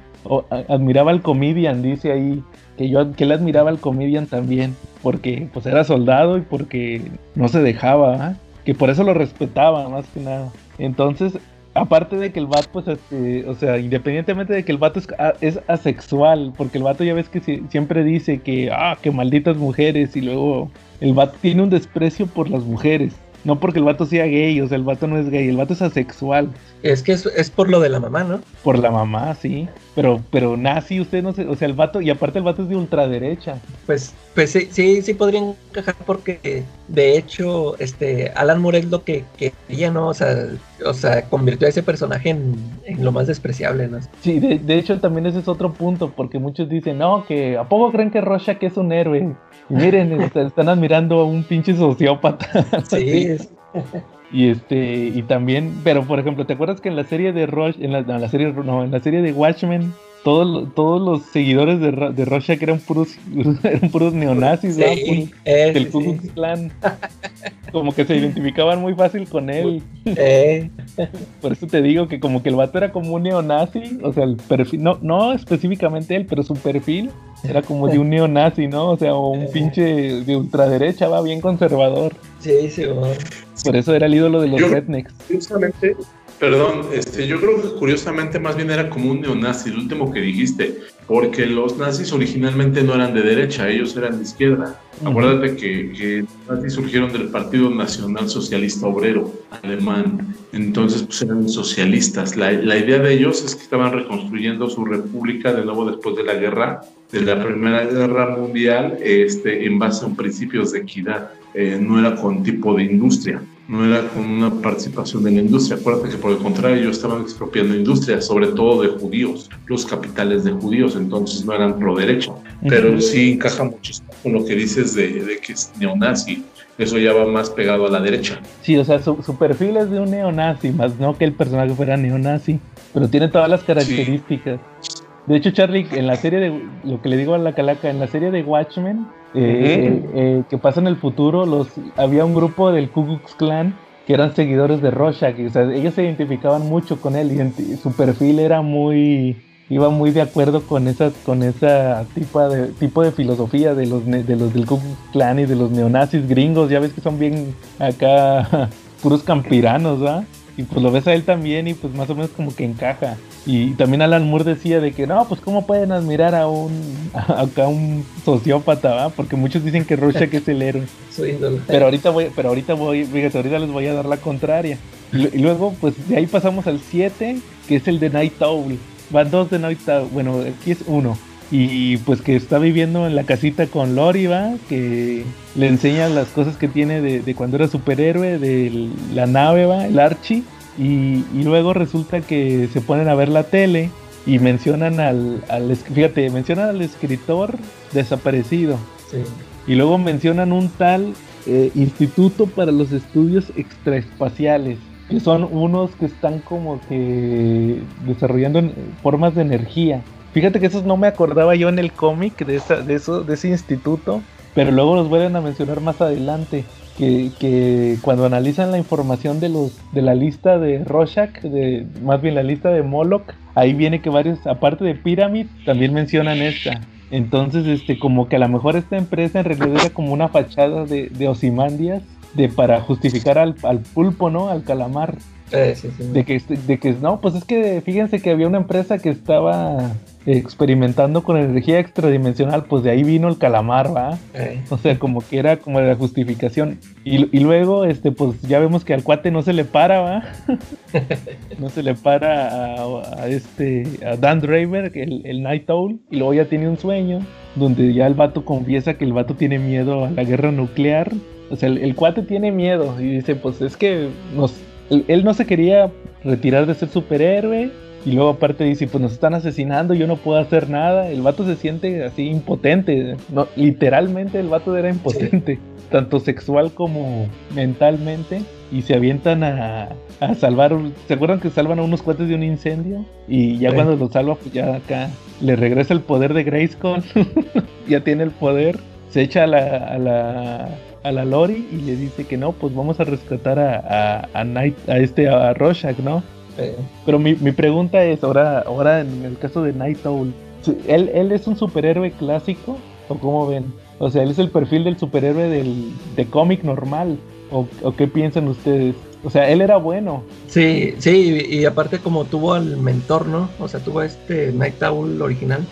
admiraba al comedian, dice ahí. Que yo que él admiraba al comedian también. Porque pues era soldado y porque no se dejaba. ¿ah? Que por eso lo respetaba más que nada. Entonces aparte de que el vato, pues, este, o sea, independientemente de que el vato es, a- es asexual, porque el vato ya ves que si- siempre dice que, ah, que malditas mujeres, y luego el vato tiene un desprecio por las mujeres. No porque el vato sea gay, o sea, el vato no es gay, el vato es asexual.
Es que es, es por lo de la mamá, ¿no?
Por la mamá, sí. Pero, pero nazi, usted no sé, o sea, el vato, y aparte el vato es de ultraderecha.
Pues, pues sí, sí, sí podrían encajar porque de hecho, este, Alan Moore es lo que quería, ¿no? O sea, o sea, convirtió a ese personaje en, en lo más despreciable, ¿no?
Sí, de, de hecho también ese es otro punto, porque muchos dicen, no, que ¿a poco creen que Rorschach es un héroe? Y miren, est- están admirando a un pinche sociópata.
Sí, es-
Y este, y también, pero por ejemplo, ¿te acuerdas que en la serie de Roche, en la, no, la serie, no, en la serie de Watchmen, todos, todos los seguidores de, de Rorschach eran puros, eran puros neonazis, ¿no?
sí,
Puros
eh,
del
sí,
Ku
sí.
Klux Klan. como que se identificaban muy fácil con él.
Eh,
Por eso te digo que como que el vato era como un neonazi, o sea, el perfil, no, no específicamente él, pero su perfil era como de un neonazi, ¿no? O sea, un pinche de ultraderecha, va bien conservador.
sí, sí, bueno.
Por eso era el ídolo de los rednecks.
Perdón, este, yo creo que curiosamente más bien era como un neonazi, el último que dijiste, porque los nazis originalmente no eran de derecha, ellos eran de izquierda. Acuérdate que, que los nazis surgieron del Partido Nacional Socialista Obrero Alemán, entonces pues eran socialistas. La, la idea de ellos es que estaban reconstruyendo su república de nuevo después de la guerra, de la Primera Guerra Mundial, este, en base a principios de equidad, Eh, no era con tipo de industria no era con una participación en la industria. Acuérdate que por el contrario ellos estaban expropiando industria, sobre todo de judíos, los capitales de judíos, entonces no eran pro derecha. Pero sí encaja muchísimo con lo que dices de, de que es neonazi. Eso ya va más pegado a la derecha.
Sí, o sea, su, su perfil es de un neonazi, más no que el personaje fuera neonazi, pero tiene todas las características. De hecho, Charlie, en la serie de, lo que le digo a la calaca, en la serie de Watchmen, eh, eh, que pasa en el futuro, los, había un grupo del Ku Klux Klan que eran seguidores de Rorschach, y, o sea, ellos se identificaban mucho con él, y su perfil era muy, iba muy de acuerdo con esa, con esa tipo de, tipo de filosofía de los, de los del Ku Klux Klan y de los neonazis gringos, ya ves que son bien acá puros campiranos, ¿va? Y pues lo ves a él también y pues más o menos como que encaja. Y también Alan Moore decía de que no, pues cómo pueden admirar a un a un sociópata, ¿va? Porque muchos dicen que Rorschach es el héroe.
Su.
Pero ahorita voy, pero ahorita voy, fíjate, ahorita les voy a dar la contraria. Y luego, pues de ahí pasamos al 7, que es el de Night Owl. Van dos de Night Owl, bueno, aquí es uno. Y pues que está viviendo en la casita con Lori, va, que le enseña las cosas que tiene de, de cuando era superhéroe, de la nave, va, el Archie. Y, y luego resulta que se ponen a ver la tele y mencionan al, fíjate, mencionan al escritor desaparecido.
Sí.
Y luego mencionan un tal eh, Instituto para los Estudios Extraespaciales, que son unos que están como que desarrollando formas de energía. Fíjate que esos no me acordaba yo en el cómic de, de, de ese instituto, pero luego los vuelven a mencionar más adelante. Que, cuando analizan la información de la lista de Rorschach, más bien la lista de Moloch, ahí viene que varios, aparte de Pyramid, también mencionan esta. Entonces, este, como que a lo mejor esta empresa en realidad era como una fachada de, Osimandias de para justificar al pulpo, ¿no? Al calamar.
Eh, sí, sí.
De que, de que no, pues es que fíjense que había una empresa que estaba experimentando con energía extradimensional, pues de ahí vino el calamar, ¿va?
Eh,
O sea, como que era como la justificación. Y, y luego, este, pues ya vemos que al cuate no se le para, ¿va? no se le para a, a este, a Dan Draver, el, el Night Owl, y luego ya tiene un sueño, donde ya el vato confiesa que el vato tiene miedo a la guerra nuclear. O sea, el, el cuate tiene miedo y dice, pues es que nos, él, él no se quería retirar de ser superhéroe. Y luego aparte dice, pues nos están asesinando, yo no puedo hacer nada. El vato se siente así impotente. No, literalmente el vato era impotente, tanto sexual como mentalmente. Y se avientan a, a salvar, ¿se acuerdan que salvan a unos cuates de un incendio? Y ya
Sí.
cuando los salva, pues ya acá le regresa el poder de Grayskull. ya tiene el poder. Se echa a la, a la, a la Lori y le dice que no, pues vamos a rescatar a, a, a, Night, a este, a Rorschach, ¿no?
eh,
Pero mi, mi pregunta es, ahora, ahora en el caso de Night Owl, ¿sí- ¿él, ¿él es un superhéroe clásico? ¿O cómo ven? O sea, ¿él es el perfil del superhéroe del, de cómic normal? ¿O, ¿O qué piensan ustedes? O sea, él era bueno.
sí, sí, y, y aparte como tuvo al mentor, ¿no? O sea, tuvo a este Night Owl original,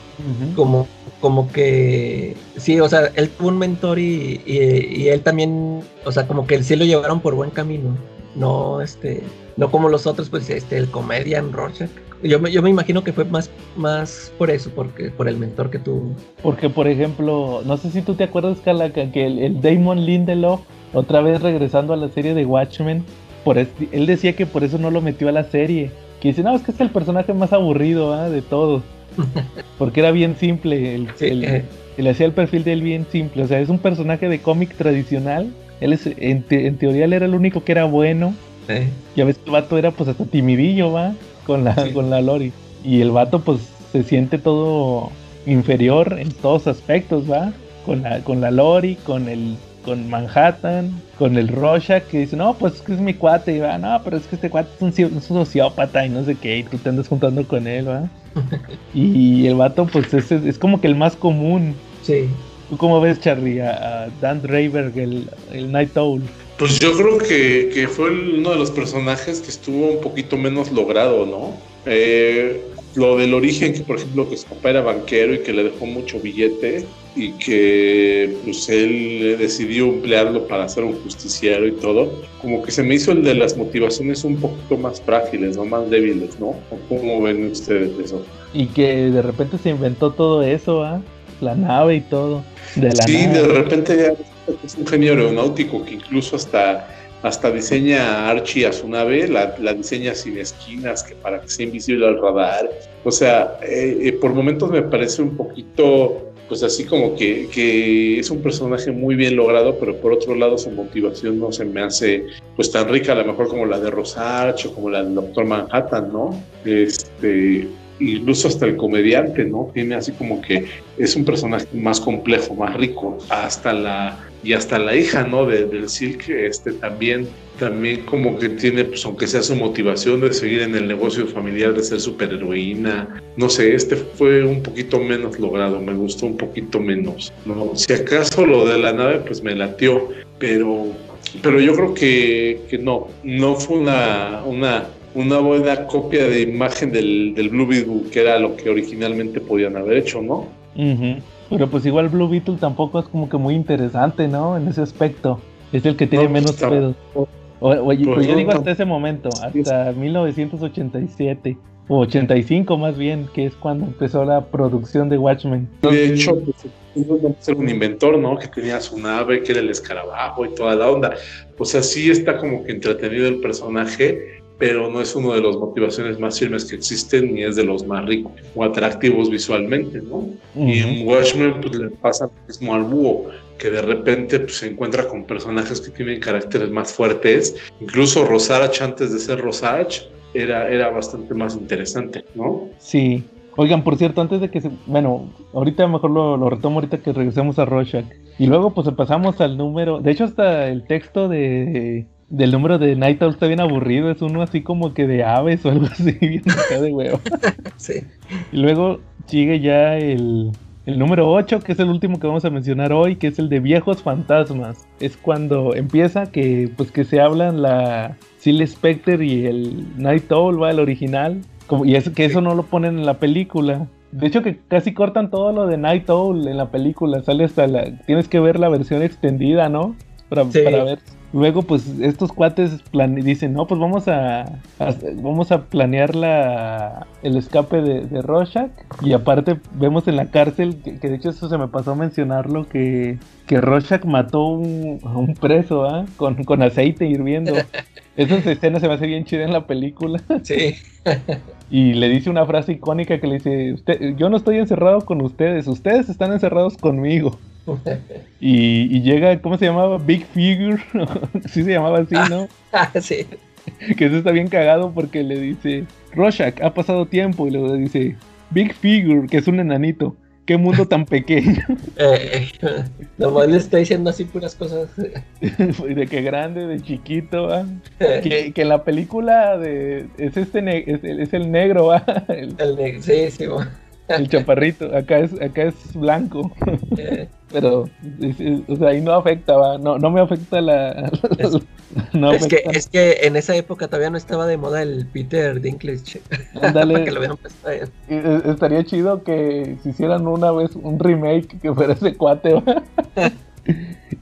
como, como que, sí, o sea, él tuvo un mentor y, y, él también, o sea, como que sí lo llevaron por buen camino, no, este, no como los otros, pues, este, el comedian Rorschach. Yo me, yo me imagino que fue más, más por eso, porque, por el mentor que tuvo.
Porque, por ejemplo, no sé si tú te acuerdas, Calaca, que el, Damon Lindelof, otra vez regresando a la serie de Watchmen, por él decía que por eso no lo metió a la serie. Que dice, no, es que es el personaje más aburrido ¿ah? de todos. Porque era bien simple. El,
Sí,
hacía el perfil de él bien simple. O sea, es un personaje de cómic tradicional. Él es, en, te- en teoría, él era el único que era bueno.
eh,
Ya ves que el vato era pues hasta timidillo, va, con la,
Sí.
con la Lori. Y el vato pues se siente todo inferior en todos aspectos, va, con la, con la Lori, con el, con Manhattan, con el Rorschach, que dice, no, pues es que es mi cuate, y va, no, pero es que este cuate es un, ci- un sociópata y no sé qué, y tú te andas juntando con él, va. y el vato, pues es, es, es como que el más común.
Sí.
¿Tú cómo ves, Charlie, a, a Dan Draberg, el, el Night Owl?
Pues yo creo que, que fue el- uno de los personajes que estuvo un poquito menos logrado, ¿no? Eh, lo del origen, que por ejemplo que su papá era banquero y que le dejó mucho billete y que pues él decidió emplearlo para ser un justiciero y todo, como que se me hizo el de las motivaciones un poquito más frágiles, ¿no? Más débiles, ¿no? ¿O ¿Cómo ven ustedes eso?
Y que de repente se inventó todo eso, ¿ah? La nave y todo. De la
Sí, de repente ya es un genio aeronáutico que incluso hasta, hasta diseña a Archie a su nave, la, diseña sin esquinas, que para que sea invisible al radar. O sea, eh, eh, por momentos me parece un poquito, pues así como que, que es un personaje muy bien logrado, pero por otro lado su motivación no se me hace pues tan rica, a lo mejor como la de Rosarch o como la del Doctor Manhattan, ¿no? Este, incluso hasta el comediante, ¿no? Tiene así como que es un personaje más complejo, más rico, hasta la y hasta la hija, ¿no? De, del Silk, este también también como que tiene, pues aunque sea su motivación de seguir en el negocio familiar de ser superheroína, no sé, este fue un poquito menos logrado, me gustó un poquito menos, ¿no? Si acaso lo de la nave, pues me latió, pero pero yo creo que, que no, no fue una, una, una buena copia de imagen del, del Blue Beetle, que era lo que originalmente podían haber hecho, ¿no?
Ujú. Pero pues igual Blue Beetle tampoco es como que muy interesante, ¿no? En ese aspecto. Es el que tiene
No, pues,
menos
está-
pedos. O- Oye,
Pues
pues yo digo hasta ese momento, hasta 1987, o 85 más bien, que es cuando empezó la producción de Watchmen.
De hecho, pues, iba a ser un inventor, ¿no? Que tenía su nave, que era el escarabajo y toda la onda. O sea, sí está como que entretenido el personaje, pero no es uno de las motivaciones más firmes que existen, ni es de los más ricos o atractivos visualmente, ¿no? Y en Watchmen pues, le pasa lo mismo al búho, que de repente pues, se encuentra con personajes que tienen caracteres más fuertes. Incluso Rosarach, antes de ser Rosarach, era, era bastante más interesante, ¿no?
Sí. Oigan, por cierto, antes de que se... Bueno, ahorita mejor lo, lo retomo ahorita que regresemos a Rorschach. Y luego pues pasamos al número... De hecho, hasta el texto de... Del número de Night Owl está bien aburrido, es uno así como que de aves o algo así, bien acá de huevo.
Sí.
Y luego sigue ya el, el número 8, que es el último que vamos a mencionar hoy, que es el de viejos fantasmas. Es cuando empieza que pues que se hablan la Seal Spectre y el Night Owl, va el original. Como, y eso, que eso no lo ponen en la película. De hecho que casi cortan todo lo de Night Owl en la película. Sale hasta la... Tienes que ver la versión extendida, ¿no? Para,
Sí.
para ver. Luego, pues, estos cuates plane- dicen, no, pues vamos a, a- vamos a planear la, el escape de, de Rorschach. Y aparte vemos en la cárcel, que, que de hecho eso se me pasó a mencionarlo, que, que Rorschach mató un- a un preso, ¿ah? Con, con aceite hirviendo. Esa escena se me hace bien chida en la película.
Sí.
Y le dice una frase icónica que le dice, Usted, yo no estoy encerrado con ustedes, ustedes están encerrados conmigo. Y, y llega, ¿cómo se llamaba? Big Figure. sí se llamaba así, ¿no?
Ah, sí.
Que eso está bien cagado porque le dice, Rorschach, ha pasado tiempo. Y luego dice, Big Figure, que es un enanito. Qué mundo tan pequeño.
Eh, eh, nomás le está diciendo así puras cosas.
de que grande, de chiquito, ¿va? Que, que en la película de, es este es, el- es el negro, ¿va? El,
El de- sí, sí, mo.
El chaparrito. Acá es, acá es blanco. Pero, es- es- o sea, ahí no afecta, ¿va? No, no me afecta la... no
es, que, es que en esa época todavía no estaba de moda el Peter Dinklage.
Ándale.
Que lo hubieran él.
Eh, Estaría chido que si hicieran una vez un remake que fuera ese cuate, ¿va?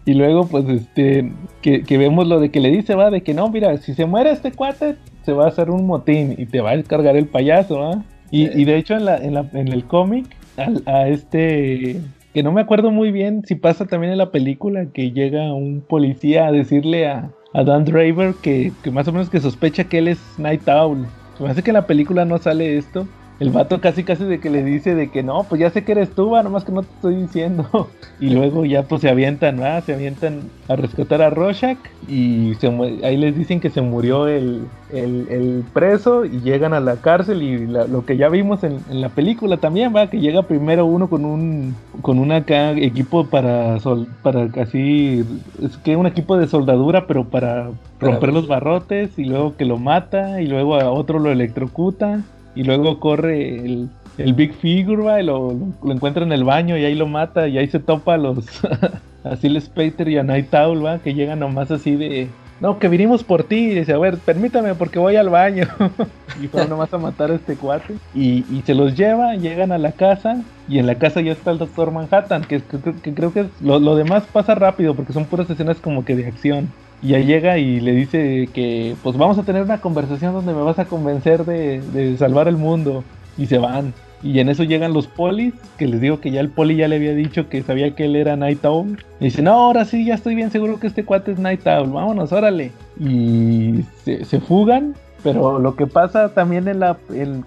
y luego, pues, este, que, que vemos lo de que le dice, va, de que no, mira, si se muere este cuate, se va a hacer un motín y te va a cargar el payaso, ¿va? Y, y de hecho, en, la, en, la- en el cómic, al- a este, que no me acuerdo muy bien si pasa también en la película, que llega un policía a decirle a, a Dan Draver que, que más o menos que sospecha que él es Night Owl. Se me hace que en la película no sale esto. El vato casi casi de que le dice de que no, pues ya sé que eres tú, va, nomás que no te estoy diciendo. Y luego ya pues se avientan, ¿va? se avientan a rescatar a Rorschach y se ahí les dicen que se murió el, el, preso y llegan a la cárcel y lo que ya vimos en, la película también, va, que llega primero uno con un con un equipo para sol, para casi es que un equipo de soldadura, pero para romper los barrotes y luego que lo mata y luego a otro lo electrocuta y luego corre el, el Big Figure, va, y lo, encuentra en el baño y ahí lo mata y ahí se topa a los así el Spater y a Night Owl, va, que llegan nomás así de no, que vinimos por ti. Y dice, a ver, permítame porque voy al baño. y fueron nomás a matar a este cuate. Y, y, se los lleva, llegan a la casa. Y en la casa ya está el Doctor Manhattan. Que, que, creo que lo, lo, demás pasa rápido porque son puras escenas como que de acción. Y ya llega y le dice que pues vamos a tener una conversación donde me vas a convencer de, de salvar el mundo. Y se van. Y en eso llegan los polis, que les digo que ya el poli ya le había dicho que sabía que él era Night Owl. Y dice, no, ahora sí, ya estoy bien seguro que este cuate es Night Owl, vámonos, órale. Y se, fugan, pero lo que pasa también en la,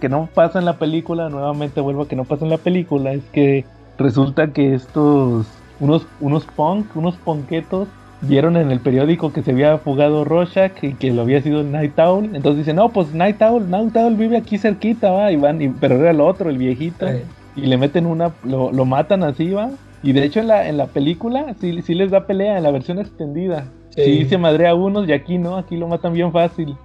que no pasa en la película, nuevamente vuelvo a que no pasa en la película, es que resulta que estos, unos, unos punk, unos ponquetos, vieron en el periódico que se había fugado Rorschach y que lo había sido Night Owl. Entonces dicen, no, pues Night Owl, Night Owl vive aquí cerquita, va, y van, y, pero era el otro, el viejito. Y le meten una, lo, lo, matan así, va. Y de hecho en la, en la película sí, sí les da pelea, en la versión extendida. Sí. se madrea a unos y aquí no, aquí lo matan bien fácil.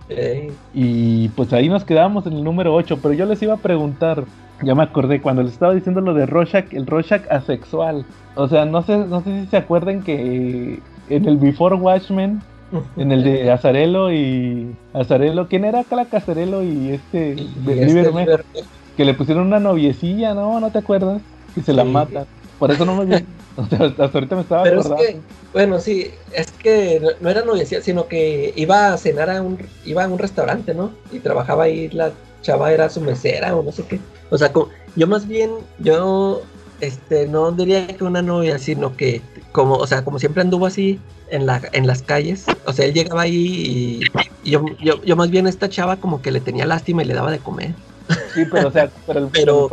Y pues ahí nos quedamos en el número 8, pero yo les iba a preguntar, ya me acordé, cuando les estaba diciendo lo de Rorschach, el Rorschach asexual. O sea, no sé, no sé si se acuerdan que en el Before Watchmen, en el de Azarelo y Azarelo, ¿quién era Cala Casarelo y este, este que le pusieron una noviecilla, ¿no? ¿No te acuerdas? Y se la matan. Por eso no me vi. hasta ahorita me estaba
Pero acordando. Es que, bueno, sí, es que no, era noviecilla, sino que iba a cenar a un, iba a un restaurante, ¿no? Y trabajaba ahí, la chava era su mesera o no sé qué. O sea, yo más bien, yo este, no diría que una novia, sino que como, o sea, como siempre anduvo así en la, en las calles, o sea, él llegaba ahí y, yo, yo, más bien esta chava como que le tenía lástima y le daba de comer.
Sí, pero o sea, pero,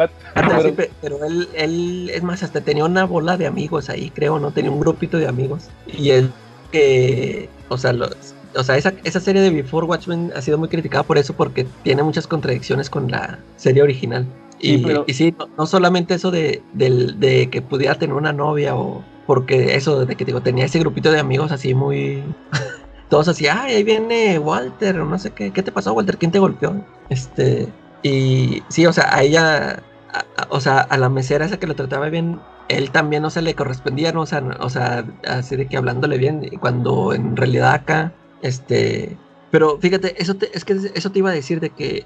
pero, él, él, es más, hasta tenía una bola de amigos ahí, creo, ¿no? Tenía un grupito de amigos. Y él que, o sea, los, o sea, esa, esa serie de Before Watchmen ha sido muy criticada por eso, porque tiene muchas contradicciones con la serie original. Y, y sí, no, solamente eso de, de, que pudiera tener una novia o porque eso de que digo, tenía ese grupito de amigos así muy... Todos así, ay, ahí viene Walter, no sé qué, ¿qué te pasó Walter? ¿Quién te golpeó? Este, y sí, o sea, a ella, o sea, a la mesera esa que lo trataba bien, él también, no se le correspondía, ¿no? O sea, o sea, así de que hablándole bien, cuando en realidad acá, este, pero fíjate, eso es que eso te iba a decir de que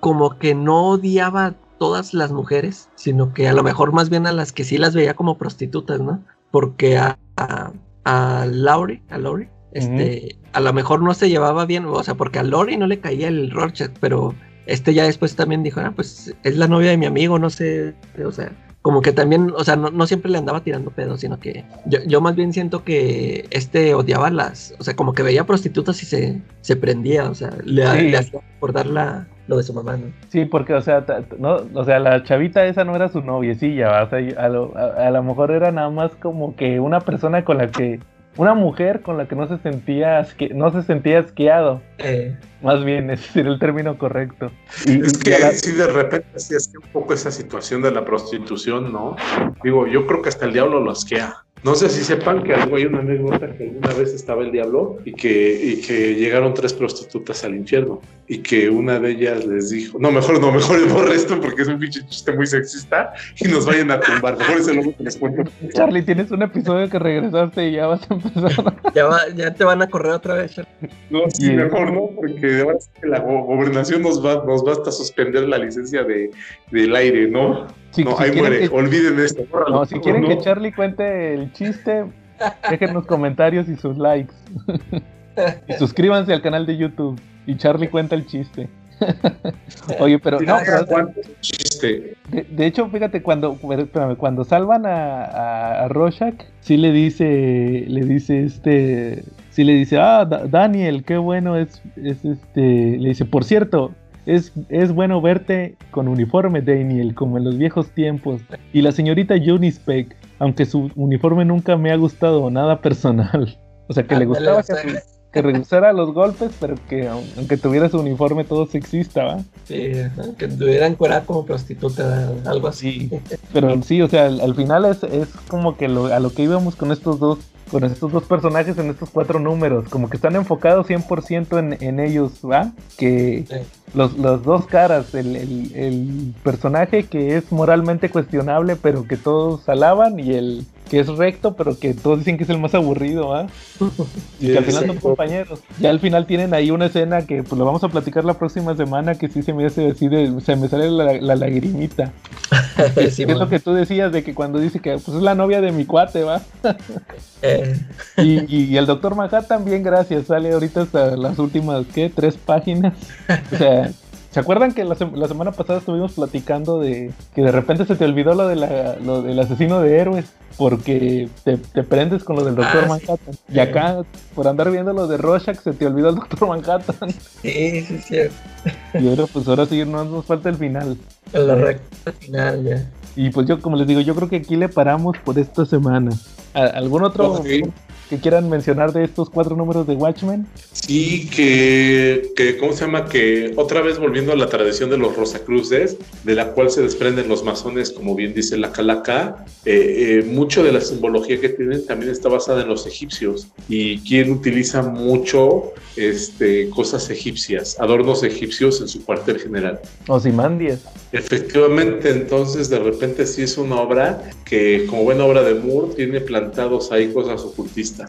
como que no odiaba todas las mujeres, sino que a lo mejor más bien a las que sí las veía como prostitutas, ¿no? Porque a, a, a Laurie, a Laurie, este, a lo mejor no se llevaba bien, o sea, porque a Laurie no le caía el Rorschach, pero este ya después también dijo, ah, pues es la novia de mi amigo, no sé, o sea, como que también, o sea, no, siempre le andaba tirando pedos, sino que yo, yo, más bien siento que este odiaba las, o sea, como que veía prostitutas y se, se prendía, o sea, le, le hacía recordar la, lo de su mamá, ¿no?
Sí, porque, o sea, no, o sea, la chavita esa no era su noviecilla, o sea, a lo, a, lo mejor era nada más como que una persona con la que una mujer con la que no se sentía no se sentía asqueado. Eh. Más bien, ese sería el término correcto.
es que sí, de repente sí es que un poco esa situación de la prostitución, ¿no? Digo, yo creo que hasta el diablo lo asquea. No sé si sepan que hay una anécdota que alguna vez estaba el diablo y que, y que llegaron tres prostitutas al infierno y que una de ellas les dijo, no, mejor no, mejor borre esto porque es un pinche chiste muy sexista y nos vayan a tumbar. Mejor ese luego que les cuento.
Charlie, tienes un episodio que regresaste y ya vas a empezar.
ya, va, ya te van a correr otra vez,
Charlie. No, sí, mejor no, porque ahora que la gobernación nos va, nos va hasta suspender la licencia de, del aire, ¿no? No, ahí muere, olviden esto.
No, si quieren que Charlie cuente el chiste, dejen los comentarios y sus likes. y suscríbanse al canal de YouTube. Y Charlie cuenta el chiste. Oye, pero no,
chiste.
De, hecho, fíjate, cuando, cuando salvan a, a, Rorschach, sí le dice, le dice este, sí le dice, ah, Daniel, qué bueno es, es este, le dice, por cierto, es, es bueno verte con uniforme, Daniel, como en los viejos tiempos. Y la señorita Juni Speck, aunque su uniforme nunca me ha gustado, nada personal. O sea, que le gustaba que, que regresara a los golpes, pero que aun- aunque tuviera su uniforme todo sexista, ¿va?
Sí, que tuvieran cuerda como prostituta, algo así.
Pero sí, o sea, al, al final es, es como que lo- a lo que íbamos con estos dos con estos dos personajes en estos cuatro números, como que están enfocados 100% en, en ellos, ¿va? Que
Sí.
los, los dos caras, el, el- el personaje que es moralmente cuestionable, pero que todos alaban, y el que es recto, pero que todos dicen que es el más aburrido, ¿va? Y que al final son compañeros. Ya al final tienen ahí una escena que pues lo vamos a platicar la próxima semana, que sí se me hace así de, se me sale la, la lagrimita.
Sí,
es lo que tú decías de que cuando dice que pues es la novia de mi cuate, va.
Eh,
Y, y- y el doctor Manhattan, bien, gracias, sale ahorita hasta las últimas, ¿qué? Tres páginas. O sea, ¿se acuerdan que la, la semana pasada estuvimos platicando de que de repente se te olvidó lo, de la, lo del asesino de héroes? Porque te, te prendes con lo del doctor
Ah, sí.
Manhattan. Y acá, por andar viendo lo de Rorschach, se te olvidó el doctor Manhattan.
sí, sí, sí.
Y ahora, pues ahora sí, no nos falta el final.
La recta final ya.
Y pues yo, como les digo, yo creo que aquí le paramos por esta semana. ¿A- ¿Algún otro
Ok.
Que quieran mencionar de estos cuatro números de Watchmen?
Sí, que, que, ¿cómo se llama? Que otra vez volviendo a la tradición de los Rosacruces, de la cual se desprenden los masones, como bien dice la Calaca, eh, eh, mucho de la simbología que tienen también está basada en los egipcios. Y quien utiliza mucho este, cosas egipcias, adornos egipcios en su cuartel general.
Ozymandias.
Efectivamente, entonces de repente sí es una obra que, como buena obra de Moore, tiene plantados ahí cosas ocultistas.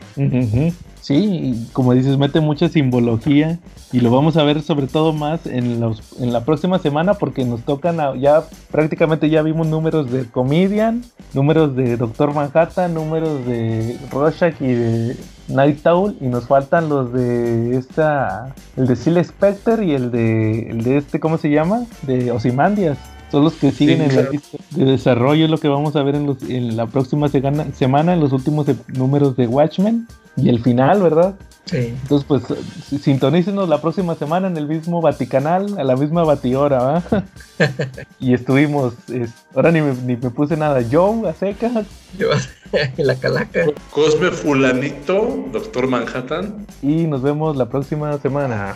Sí, como dices, mete mucha simbología y lo vamos a ver sobre todo más en, los, en la próxima semana porque nos tocan ya prácticamente ya vimos números de Comedian, números de Doctor Manhattan, números de Rorschach y de Night Owl y nos faltan los de esta, el de Seal Specter y el de, el de este, ¿cómo se llama? De Ozymandias. Son los que siguen en la
claro.
lista de desarrollo, es lo que vamos a ver en, los- en la próxima segana- semana, en los últimos números de Watchmen. Y el final, ¿verdad?
Sí.
Entonces, pues, sintonícenos la próxima semana en el mismo Vaticanal, a la misma batihora, ¿va? y estuvimos, es- ahora ni me, ni me puse nada, Joe, a seca,
Yo, la calaca.
Cosme Fulanito, Doctor Manhattan.
y nos vemos la próxima semana.